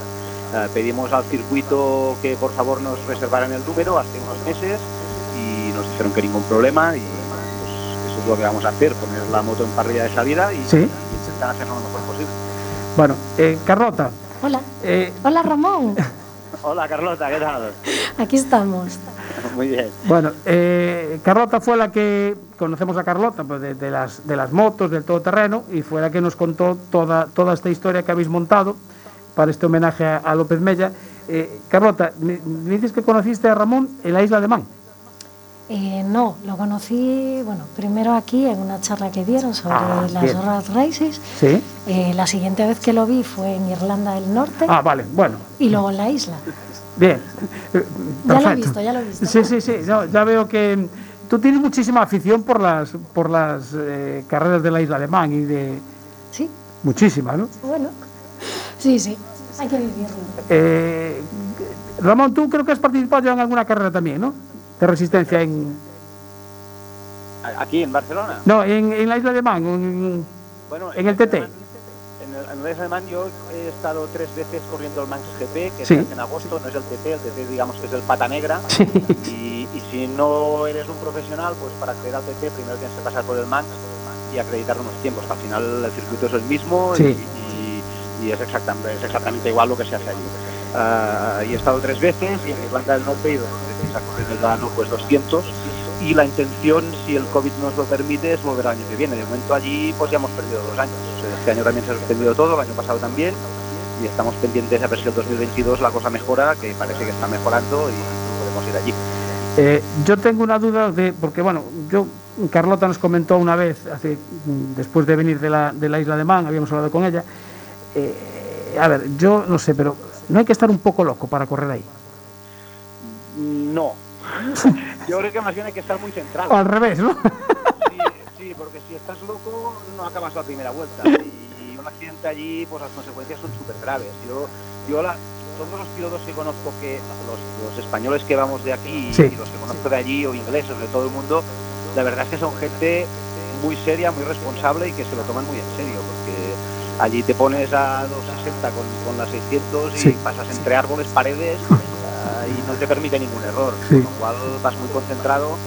Ah, pedimos al circuito que por favor nos reservaran el número hace unos meses y nos dijeron que ningún problema y pues eso es lo que vamos a hacer, poner la moto en parrilla de salida y, Sí. y intentar hacerlo lo mejor posible. Bueno, eh, Carlota, Hola. eh, Hola Ramón. [LAUGHS] Hola Carlota, ¿qué tal? Aquí estamos. Muy bien. Bueno, eh, Carlota fue la que, conocemos a Carlota pues, de, de las, de las motos, del todoterreno, y fue la que nos contó toda, toda esta historia que habéis montado para este homenaje a, a López Mella. Eh, Carlota, me, me dices que conociste a Ramón en la isla de Man. Eh, no, lo conocí, bueno, primero aquí en una charla que dieron sobre Ah, las road races. Sí. Eh, la siguiente vez que lo vi fue en Irlanda del Norte Ah, vale, bueno, y luego en la isla. bien. Ya lo he visto, ya lo he visto. Sí, sí, sí, no, ya veo que tú tienes muchísima afición por las, por las eh, carreras de la isla de Man y de... Sí, Muchísima, ¿no? bueno. Sí, sí, hay que vivirlo. Eh, Ramón, tú creo que has participado ya en alguna carrera también, ¿no? De resistencia en... Aquí en Barcelona. No, en, en la isla de Man, en, Bueno, en el TT. En el, en el Alemán yo he estado tres veces corriendo el Manx GP, que Sí. hace en agosto, no es el TT, el TT digamos que es el pata negra. Sí. Y, y si no eres un profesional, pues para acceder al TT primero tienes que pasar por el Manx y acreditar unos tiempos, que al final el circuito es el mismo Sí. y, y- y es, exactamente, es exactamente igual lo que se hace allí. Ah, y he estado tres veces y en Irlanda del Norte he ido el verano pues 200 y la intención, si el COVID nos lo permite, es volver al año que viene. De momento allí pues ya hemos perdido dos años. Este año también se ha suspendido todo, el año pasado también y estamos pendientes a ver si el 2022 la cosa mejora, que parece que está mejorando y podemos ir allí. Eh, yo tengo una duda de, porque bueno, yo, Carlota nos comentó una vez, hace, mm, después de venir de la, de la isla de Man, habíamos hablado con ella. eh, a ver, yo no sé, pero no hay que estar un poco loco para correr ahí. No. [LAUGHS] Yo creo que más bien hay que estar muy centrado. O al revés, ¿no? Sí, sí, porque si estás loco no acabas la primera vuelta. Y un accidente allí, pues las consecuencias son súper graves. Yo, yo la, todos los pilotos que conozco, que los, los españoles que vamos de aquí Sí. y los que conozco de allí o ingleses de todo el mundo, la verdad es que son gente muy seria, muy responsable y que se lo toman muy en serio. Allí te pones a 260 con, con las 600 y Sí. pasas entre árboles, paredes y no te permite ningún error. Sí. Con lo cual vas muy concentrado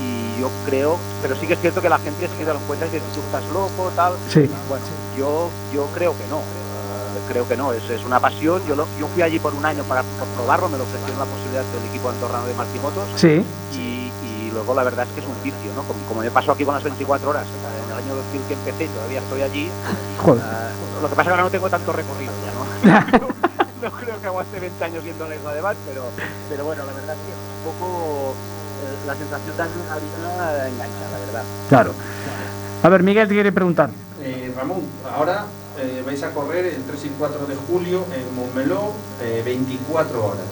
y yo creo, pero sí que es cierto que la gente se en cuenta y dice, tú estás loco, tal. Sí. Bueno, yo, yo creo que no. eh, creo que no, es, es una pasión. Yo, lo- yo fui allí por un año para por probarlo, me lo ofrecieron la posibilidad del equipo andorrano de Martimotos Sí. y luego la verdad es que es un vicio, ¿no? Como, como me pasó aquí con las 24 horas, eh, en el año 2000 que empecé y todavía estoy allí, [LAUGHS] Joder. eh, lo que pasa es que ahora no tengo tanto recorrido ya, ¿no? [LAUGHS] [LAUGHS] no creo que aguante 20 años viendo la isla de Bath, pero, pero bueno, la verdad es que un poco eh, la sensación de adrenalina engancha, la verdad. Claro. A ver, Miguel te quiere preguntar. Eh, Ramón, ahora eh, vais a correr el 3 y 4 de julio en Montmeló, eh, 24 horas.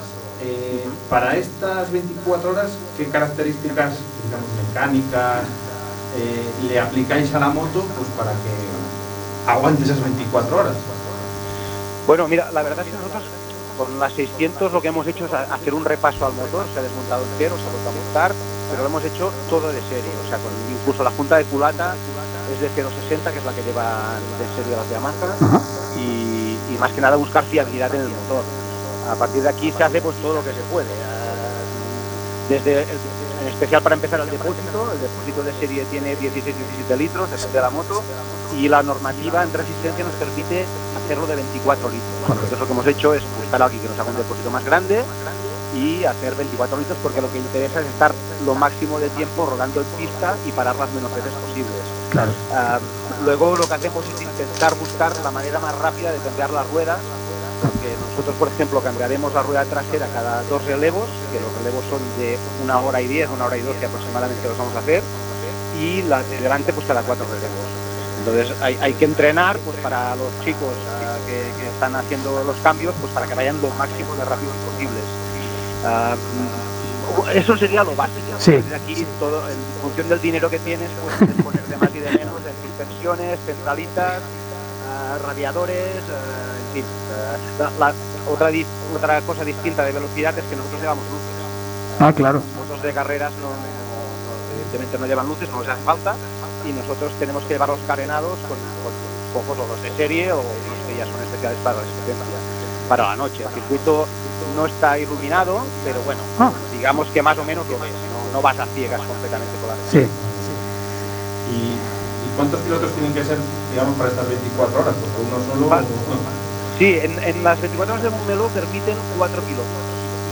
Eh, para estas 24 horas, ¿qué características, digamos, mecánicas eh, le aplicáis a la moto pues, para que aguante esas 24 horas? Bueno, mira, la verdad es que nosotros con las 600 lo que hemos hecho es a- hacer un repaso al motor, se ha desmontado entero, se ha vuelto a montar, pero lo hemos hecho todo de serie, o sea, con incluso la junta de culata es de 060, que es la que llevan de serie las Yamaha, y, y más que nada buscar fiabilidad en el motor. A partir de aquí se hace pues todo lo que se puede. ah, Desde el- en especial para empezar el depósito, el depósito de serie tiene 16-17 litros, depende de la moto, y la normativa en resistencia nos permite hacerlo de 24 litros. Entonces lo que hemos hecho es buscar a alguien que nos haga un depósito más grande y hacer 24 litros porque lo que interesa es estar lo máximo de tiempo rodando en pista y parar las menos veces posibles. Claro. Ah, luego lo que hacemos es intentar buscar la manera más rápida de cambiar las ruedas, porque nosotros, por ejemplo, cambiaremos la rueda trasera cada dos relevos, que los relevos son de una hora y diez, una hora y doce aproximadamente los vamos a hacer, y la de delante pues cada cuatro relevos. Entonces hay, hay que entrenar pues para los chicos ah, que, que están haciendo los cambios, pues para que vayan lo máximo de rápidos posibles. Mm, eso sería lo básico. Sí. Aquí, todo, en función del dinero que tienes, pues puedes poner de más y de menos en suspensiones, centralitas, ah, radiadores, ah, en fin. ah, la- la- otra, otra cosa distinta de velocidad es que nosotros llevamos luces. Ah, claro. Los motos de carreras no, evidentemente no llevan luces, no les hace falta, y nosotros tenemos que llevarlos carenados con, con focos o los de serie o los que ya son especiales para la para la noche. El circuito no está iluminado, pero bueno, Ah. digamos que más o menos lo ves, no, no vas a ciegas completamente por la Sí. ¿Y, y cuántos pilotos tienen que ser, digamos, para estas 24 horas? Porque uno solo... Vale. Sí, en, en las 24 horas de Montmeló permiten cuatro pilotos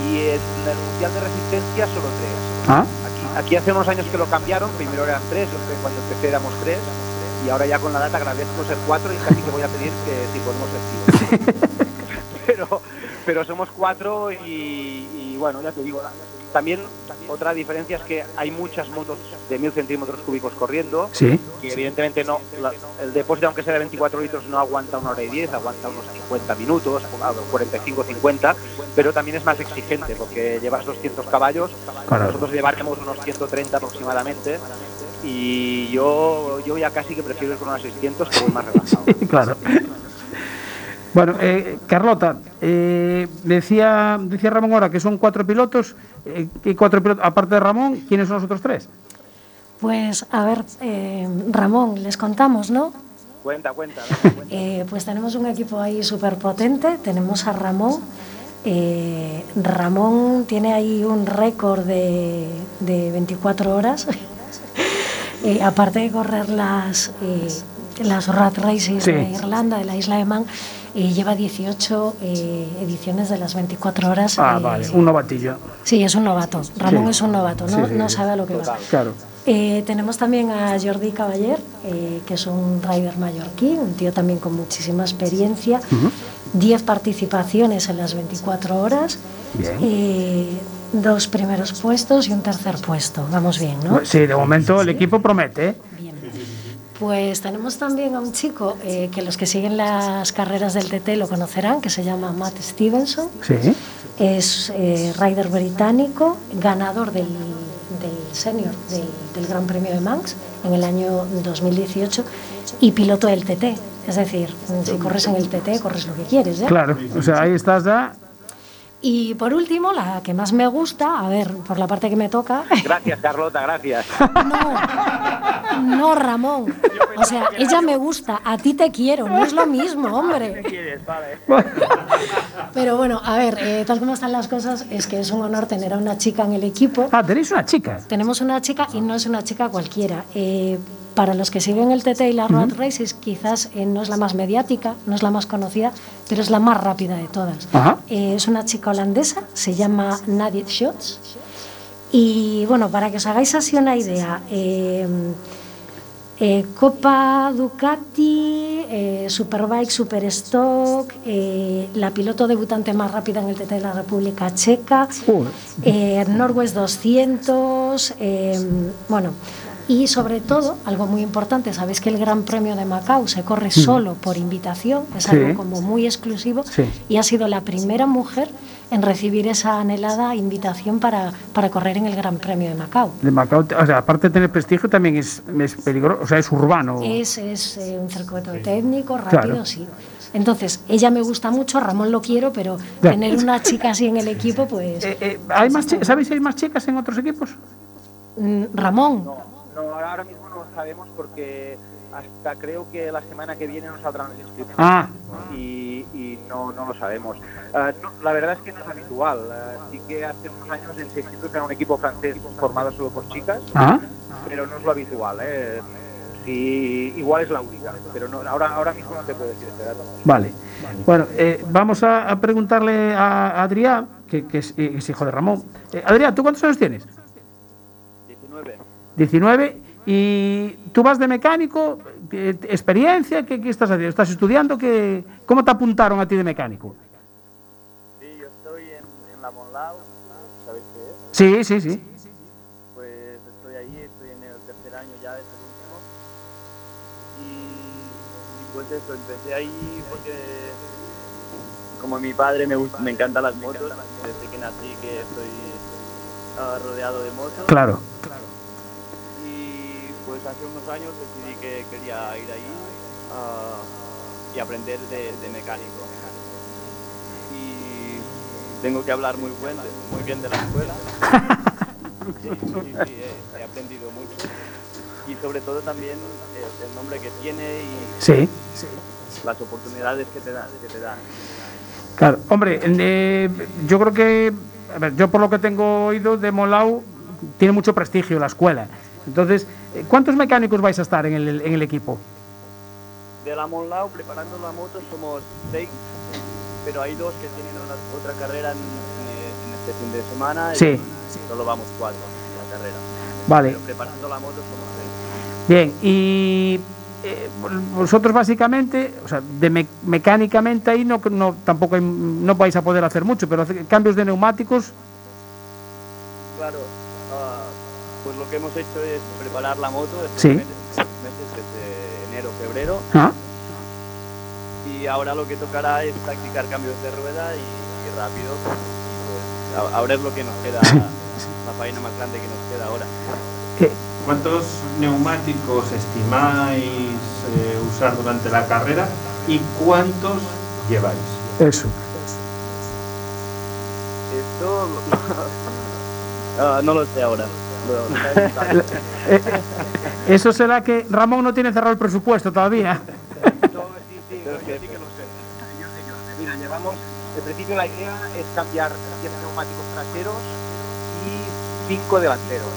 y en el Mundial de Resistencia solo tres. Ah, Aquí, aquí hace unos años que lo cambiaron, primero eran tres, cuando empecé éramos tres, y ahora ya con la data agradezco ser cuatro y casi que voy a pedir que si podemos ser cinco. [LAUGHS] pero, pero somos cuatro y, y bueno, ya te digo, la- también otra diferencia es que hay muchas motos de mil centímetros cúbicos corriendo, sí. que evidentemente no, la- el depósito aunque sea de 24 litros no aguanta una hora y 10, aguanta unos 50 minutos, 45-50, pero también es más exigente porque llevas 200 caballos, Claro. nosotros llevaremos unos 130 aproximadamente y yo, yo ya casi que prefiero ir con unas 600 que voy más relajado. [LAUGHS] claro. Bueno, eh, Carlota, eh, decía, decía Ramón ahora que son cuatro pilotos. eh, ¿qué cuatro pilotos? Aparte de Ramón, ¿quiénes son los otros tres? Pues a ver, eh, Ramón, les contamos, ¿no? Cuenta, cuenta. [LAUGHS] Eh, pues tenemos un equipo ahí súper potente. Tenemos a Ramón. Eh, Ramón tiene ahí un récord de, de 24 horas. [LAUGHS] Eh, aparte de correr las, eh, las Rat Races Sí. de Irlanda, de la isla de Man, eh, lleva 18 eh, ediciones de las 24 horas. Ah, eh, vale, un novatillo. Sí, es un novato. Ramón Sí. es un novato, no, sabe a lo que va. Claro. Eh, tenemos también a Jordi Caballer, eh, que es un rider mallorquí, un tío también con muchísima experiencia. 10 participaciones en las 24 horas, Bien. eh, dos primeros puestos y un tercer puesto. Vamos bien, ¿no? Sí, de momento el equipo promete. Pues tenemos también a un chico eh, que los que siguen las carreras del TT lo conocerán, que se llama Matt Stevenson. Sí. Es eh, rider británico, ganador del, del senior del, del Gran Premio de Manx en el año 2018 y piloto del TT. Es decir, si corres en el TT, corres lo que quieres. ¿eh? Claro, o sea, ahí estás ya. Y por último, la que más me gusta, a ver, por la parte que me toca, Gracias, Carlota, gracias. [LAUGHS] no, no Ramón. O sea, ella me gusta, a ti te quiero, no es lo mismo, hombre. [LAUGHS] Pero bueno, a ver, eh, tal como están las cosas, es que es un honor tener a una chica en el equipo. Ah, tenéis una chica. Tenemos una chica y no es una chica cualquiera. Eh, para los que siguen el TT y la Road Races, quizás eh, no es la más mediática, no es la más conocida, pero es la más rápida de todas. Eh, es una chica holandesa, se llama Nadie Shots. Y bueno, para que os hagáis así una idea, eh, Copa Ducati, eh, Superbike, Superstock, eh, la piloto debutante más rápida en el TT de la República Checa, Norwest 200, eh, bueno, Y sobre todo, algo muy importante, sabéis que el Gran Premio de Macao se corre solo por invitación, es Sí. algo como muy exclusivo, Sí. y ha sido la primera mujer en recibir esa anhelada invitación para, para correr en el Gran Premio de Macao. De Macao, o sea, aparte de tener prestigio, también es, es peligroso, o sea, es urbano. Es, es eh, un circuito técnico, Claro. rápido, sí. Entonces, ella me gusta mucho, Ramón lo quiero, pero Ya. tener una chica así en el equipo, pues... Eh, eh, ¿hay más ¿Sabéis si hay más chicas en otros equipos? mm, Ramón, No, ahora ahora mismo no lo sabemos porque hasta creo que la semana que viene nos saldrán las inscripciones. Ah. Y, y no, no lo sabemos. Ah, no, la verdad es que no es habitual. Ah, sí que hace unos años en 600 era un equipo francés formado solo por chicas, Ah. pero no es lo habitual. ¿eh? Sí, igual es la única, pero no, ahora, ahora mismo no te puedo decir este dato. Vale. Bueno, eh, vamos a, a preguntarle a Adrián, que, que es, eh, es hijo de Ramón. Eh, Adrián, ¿tú cuántos años tienes? 19. 19. ¿Y tú vas de mecánico? ¿Experiencia? ¿Qué, qué estás haciendo? ¿Estás estudiando? ¿Qué, ¿Cómo te apuntaron a ti de mecánico? Sí, yo estoy en, en la Monlau, ¿sabéis qué es? Sí, sí, sí. Pues estoy ahí, estoy en el tercer año ya, es el último. Y, y pues eso, empecé ahí porque como mi padre me, gusta, me encantan las motos, desde que nací que estoy rodeado de motos. Claro. Hace unos años decidí que quería ir ahí ah, y aprender de, de mecánico. Y tengo que hablar muy, buen, muy bien de la escuela. [LAUGHS] Sí, sí, sí, he, he aprendido mucho. Y sobre todo también el, el nombre que tiene y las oportunidades que te dan. Que te dan. Claro, hombre, eh, yo creo que, a ver, yo por lo que tengo oído de Molau, tiene mucho prestigio la escuela. Entonces, ¿cuántos mecánicos vais a estar en el, en el equipo? De la Monlau, preparando la moto, somos seis, pero hay dos que tienen una- otra carrera en, en- en este fin de semana y Sí. solo vamos cuatro en la carrera. Vale. Pero preparando la moto somos seis. Bien, y eh, vosotros básicamente, o sea, de me- mecánicamente ahí no, no tampoco hay- no vais a poder hacer mucho, pero cambios de neumáticos, Claro, ah, pues lo que hemos hecho es preparar la moto estos Sí. meses, meses desde enero, febrero. Ah. Y ahora lo que tocará es practicar cambios de rueda y, y rápido. Y pues a- ahora es lo que nos queda, la faena más grande que nos queda ahora. ¿Cuántos neumáticos estimáis eh, usar durante la carrera y cuántos lleváis? eso. Esto [LAUGHS] ah, no lo sé ahora. Lo- [LAUGHS] lo eso será que Ramón no tiene cerrado el presupuesto todavía. [LAUGHS] Pero es que- Mira, llevamos, en principio la idea es cambiar 10 neumáticos traseros y 5 delanteros.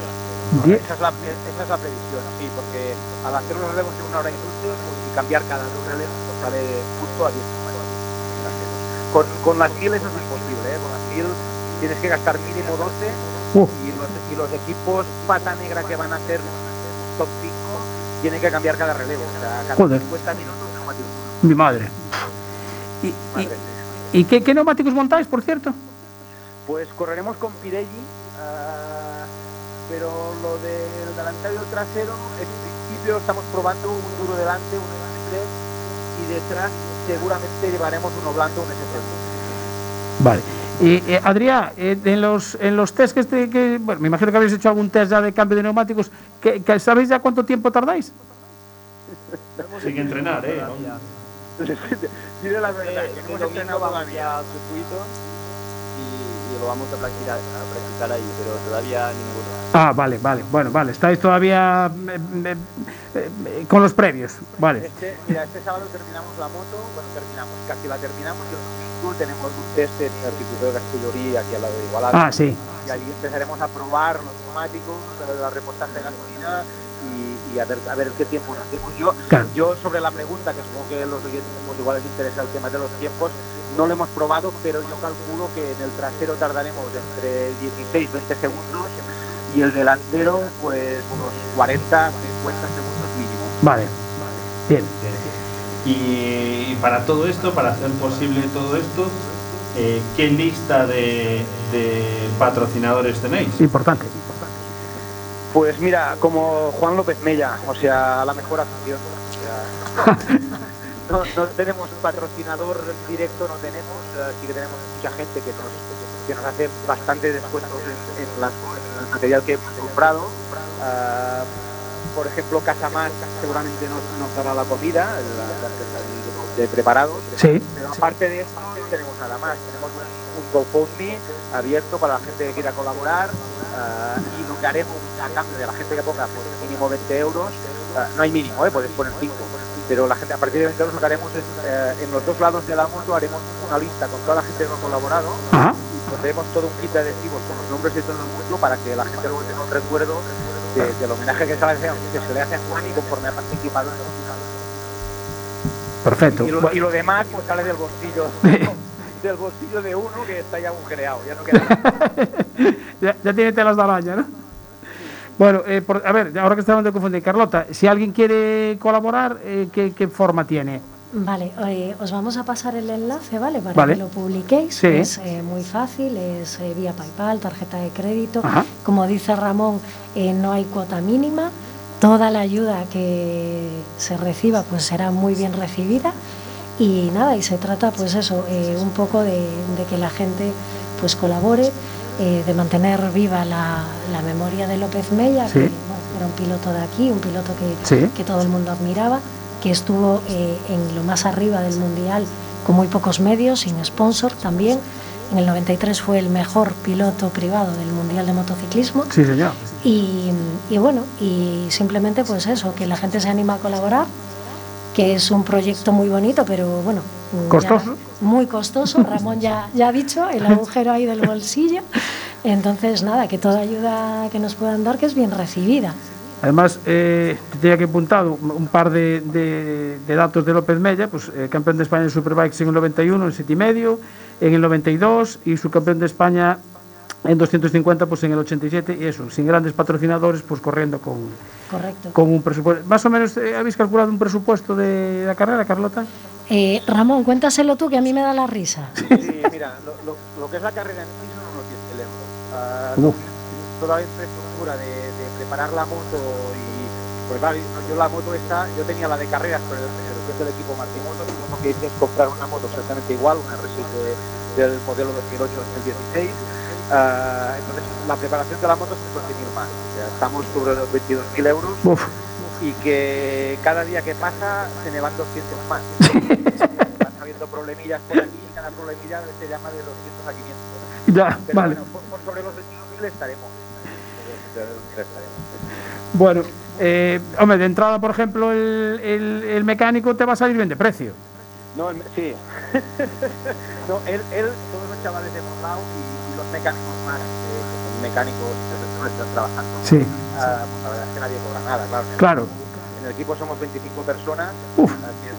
Esa es, la, esa es la previsión, sí, porque al hacer los relevos en una hora y doce pues, y cambiar cada dos relevos pues, sale justo a 10 neumáticos traseros. Con, con las 1000 eso es imposible, ¿eh? con las 1000 tienes que gastar mínimo 12 Y, los, y los equipos pata negra que van a hacer top 5 tienen que cambiar cada relevo, o sea, cada Joder. 50 minutos neumáticos. Mi madre. ¿Y, y, y qué, qué neumáticos montáis, por cierto? Pues correremos con Pirelli, ah, pero lo del delantero y el trasero, en principio estamos probando un duro delante, un S3, y detrás seguramente llevaremos uno blando, un S3. Vale. Y, eh, Adrián, eh, en los en los test que, este, que bueno, me imagino que habéis hecho algún test ya de cambio de neumáticos, que, que ¿sabéis ya cuánto tiempo tardáis? Sin entrenar, ¿eh? [LAUGHS] Dile la verdad, Eh, que hemos domingo entrenado todavía. circuito y, y lo vamos a practicar, a practicar ahí, pero todavía ninguno. Ah, vale, vale. Bueno, vale. Estáis todavía eh, eh, eh, con los previos. Vale. Este, mira, este sábado terminamos la moto, bueno, terminamos, casi la terminamos y el domingo tenemos un test en el circuito de Castellorí, aquí al lado de Igualada. Ah, sí. Y ahí empezaremos a probar los neumáticos, la- repostaje de gasolina y, y a, ver, a ver qué tiempo nos hacemos. Yo, Claro. yo sobre la pregunta, que supongo que los oyentes pues, igual les interesa el tema de los tiempos, no lo hemos probado, pero yo calculo que en el trasero tardaremos entre 16 20 segundos y el delantero pues unos 40 50 segundos mínimo. Vale. Bien. Y para todo esto, para hacer posible todo esto, eh, ¿qué lista de, de patrocinadores tenéis? Importante. Pues mira, como Juan López Mella, o sea, la mejor afición. O sea, [LAUGHS] no, no tenemos patrocinador directo, no tenemos, eh, sí que tenemos mucha gente que nos, que nos hace bastante descuentos en, en las- en el material que hemos comprado. Ah, por ejemplo, Casamar seguramente nos, nos dará la comida, la, la de, preparados. Sí. Pero aparte de esto, no tenemos nada más. Tenemos un, un GoFundMe abierto para la gente que quiera colaborar ah, y lo que haremos a cambio de la gente que ponga pues, mínimo 20 euros, ah, no hay mínimo, ¿eh? puedes poner 5, pero la gente a partir de 20 euros lo que haremos es, eh, en los dos lados de la moto haremos una lista con toda la gente que ha colaborado Ajá. y pondremos todo un kit de adhesivos con los nombres de todo el mundo para que la gente luego tenga un recuerdo de- del homenaje que se, le hace, que se le hace a Juan y conforme ha participado en los Perfecto. y lo, Bu- y lo demás pues sale del bolsillo [LAUGHS] del bolsillo de uno que está ya agujereado, ya no [LAUGHS] queda ya, ya tiene telas de araña, ¿no? Bueno, eh, por- a ver, ahora que estamos de confundir, Carlota, si alguien quiere colaborar, eh, ¿qué, qué forma tiene? Vale, eh, os vamos a pasar el enlace, ¿vale? Para Vale. que lo publiquéis. Sí. Es eh, muy fácil, es eh, vía PayPal, tarjeta de crédito. Ajá. Como dice Ramón, eh, no hay cuota mínima. Toda la ayuda que se reciba pues será muy bien recibida. Y nada, y se trata pues eso, eh, un poco de, de que la gente pues colabore, eh, de mantener viva la, la memoria de López Mella, Sí. que bueno, era un piloto de aquí, un piloto que, Sí. que todo el mundo admiraba, que estuvo eh, en lo más arriba del mundial con muy pocos medios, sin sponsor también. En el 93 fue el mejor piloto privado del mundial de motociclismo. Sí, señor. Y, y bueno, y simplemente pues eso, que la gente se anima a colaborar, que es un proyecto muy bonito, pero bueno. Ya ¿Costoso? muy costoso, [LAUGHS] Ramón ya, ya ha dicho, el agujero ahí del bolsillo. Entonces, nada, que toda ayuda que nos puedan dar, que es bien recibida. Además, eh, te tenía que apuntado un par de, de- de datos de López Mella, pues eh, campeón de España en Superbikes en el 91, en 7 y medio, en el 92 y subcampeón de España en 250 pues en el 87 y eso, sin grandes patrocinadores, pues corriendo con, Correcto. con un presupuesto. Más o menos, eh, ¿habéis calculado un presupuesto de la carrera, Carlota? Eh, Ramón, cuéntaselo tú, que a mí me da la risa. Sí, mira, lo, lo- lo que es la carrera en sí son unos 10.000 euros. Ah, Uf. toda la infraestructura de, de preparar la moto y pues claro, yo la moto esta, yo tenía la de carreras, pero el, es del equipo Martimoto, y lo que hice es comprar una moto exactamente igual, una R6 de- del modelo 2008-2016. Ah, entonces la preparación de la moto son 12.000 más, o sea, estamos sobre los 22.000 euros Uf. Y que cada día que pasa se me van 200 más. [LAUGHS] Van habiendo problemillas por aquí y cada problemilla se llama de 200 a 500. Ya, Pero vale. bueno, por, por sobre los 22.000 estaremos. estaremos. Bueno, eh, hombre, de entrada, por ejemplo, el, el- el mecánico te va a salir bien de precio. No, el- sí. [LAUGHS] no, él, él, todos los chavales de Monlau y, y los mecánicos más, eh, mecánicos no están trabajando, Sí. ah, pues la verdad es que nadie cobra nada, claro. En el- Claro. En el equipo somos 25 personas, Uf.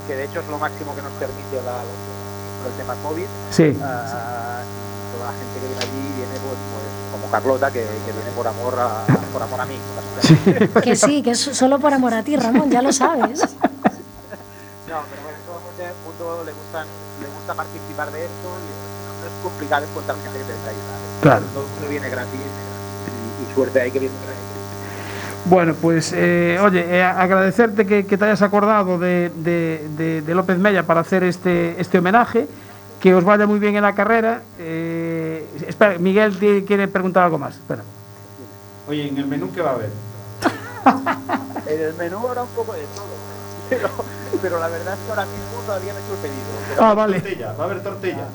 que, de hecho es lo máximo que nos permite la, el tema COVID. Sí. Ah, toda la gente que viene allí viene pues, pues, como Carlota, que, que viene por amor a, por amor a mí. básicamente. [LAUGHS] Que sí, que es solo por amor a ti, Ramón, ya lo sabes. [LAUGHS] No, pero bueno, todo el mundo le, gustan, le gusta participar de esto y no es complicado encontrar gente que te ayudar. Claro. Todo el mundo viene gratis hay que viene. Bueno, pues eh, oye, eh, agradecerte que, que te hayas acordado de, de- de- de López Mella para hacer este, este homenaje, que os vaya muy bien en la carrera. Eh, espera, Miguel te- quiere preguntar algo más. Espera. Oye, ¿en el menú qué va a haber? [LAUGHS] En el menú habrá un poco de todo, pero, pero la verdad es que ahora mismo todavía no he hecho el pedido. Pero Ah, vale. Tortilla, va a haber tortilla.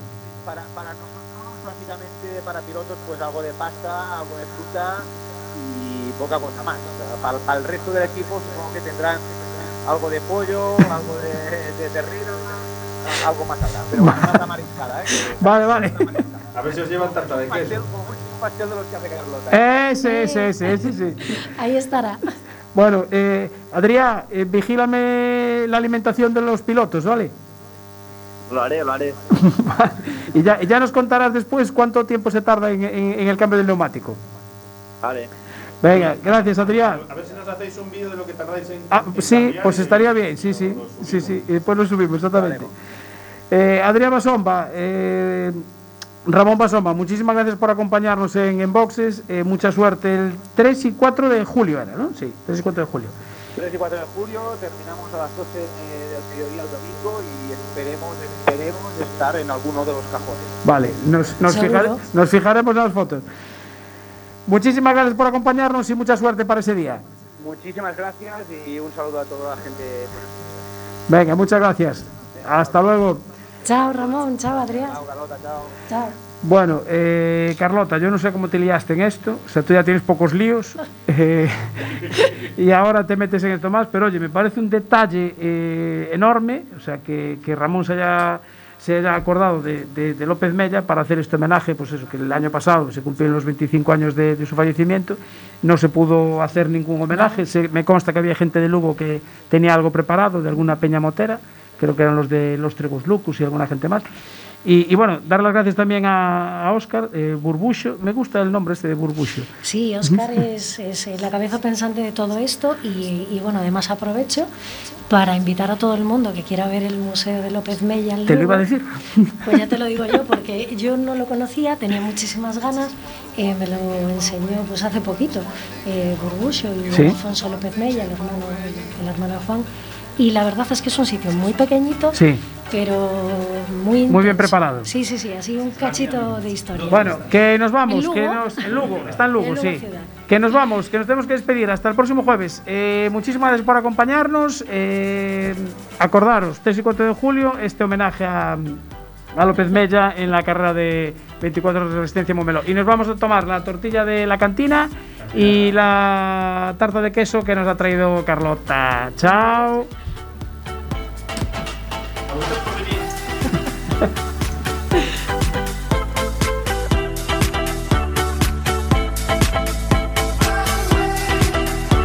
para, para nosotros, básicamente, para pilotos, pues algo de pasta, algo de fruta y poca cosa más. O sea, para, para el resto del equipo supongo que tendrán algo de pollo, algo de, de terreno, algo más allá. Pero bueno, nada mariscada, ¿eh? Vale, vale. A ver si os llevan tarta de queso. un pastel de los que hace Carlota. Ese, ese, ese, ese, sí. Ahí estará. Bueno, eh, Adrián, eh, vigílame la alimentación de los pilotos, ¿vale? Lo haré, lo haré. [LAUGHS] y, ya, y ya nos contarás después cuánto tiempo se tarda en, en- en el cambio del neumático. Vale. Venga, gracias, Adrián. A ver si nos hacéis un vídeo de lo que tardáis en. Ah, en sí, pues y- estaría bien, sí, sí, sí, sí, y después lo subimos, exactamente. Eh, Adrián Basomba, eh, Ramón Pasoma, muchísimas gracias por acompañarnos en, en Boxes. eh, mucha suerte el 3 y 4 de julio, era, ¿no? Sí, 3 y 4 de julio. 3 y 4 de julio, terminamos a las 12 del mediodía el domingo y esperemos, esperemos estar en alguno de los cajones. Vale, nos, nos, nos fijaremos en las fotos. Muchísimas gracias por acompañarnos y mucha suerte para ese día. Muchísimas gracias y un saludo a toda la gente. Venga, muchas gracias. Hasta luego. Chao, Ramón. Chao, Adrián. Chao. Bueno, eh, Carlota, yo no sé cómo te liaste en esto. O sea, tú ya tienes pocos líos [LAUGHS] eh, y ahora te metes en esto más. Pero oye, me parece un detalle eh, enorme. O sea, que, que Ramón se haya, se haya acordado de, de- de López Mella para hacer este homenaje. Pues eso, que el año pasado se cumplieron los 25 años de, de su fallecimiento. No se pudo hacer ningún homenaje. Se- me consta que había gente de Lugo que tenía algo preparado, de alguna peña motera. Creo que eran los de los Tregos Lucus y alguna gente más. Y, y bueno, dar las gracias también a, a Óscar eh, Burbucho. Me gusta el nombre este de Burbucho. Sí, Oscar es, es, eh, la cabeza pensante de todo esto y, y, bueno, además aprovecho para invitar a todo el mundo que quiera ver el Museo de López Mella en Te lo iba a decir. Pues ya te lo digo yo, porque yo no lo conocía, tenía muchísimas ganas, eh, me lo enseñó pues hace poquito eh, Burbucho y Sí. Alfonso López Mella, el hermano, el hermano Juan, y la verdad es que es un sitio muy pequeñito, Sí. pero muy, Muy bien preparado. Sí, sí, sí, así un cachito de historia. Bueno, que nos vamos, que nos, en Lugo, [LAUGHS] está en Lugo, En Lugo sí. ciudad. Que nos vamos, que nos tenemos que despedir. Hasta el próximo jueves. Eh, muchísimas gracias por acompañarnos. Eh, acordaros, 3 y 4 de julio, este homenaje a, a López Mella en la carrera de 24 horas de resistencia en Montmeló. Y nos vamos a tomar la tortilla de la cantina y la tarta de queso que nos ha traído Carlota. Chao.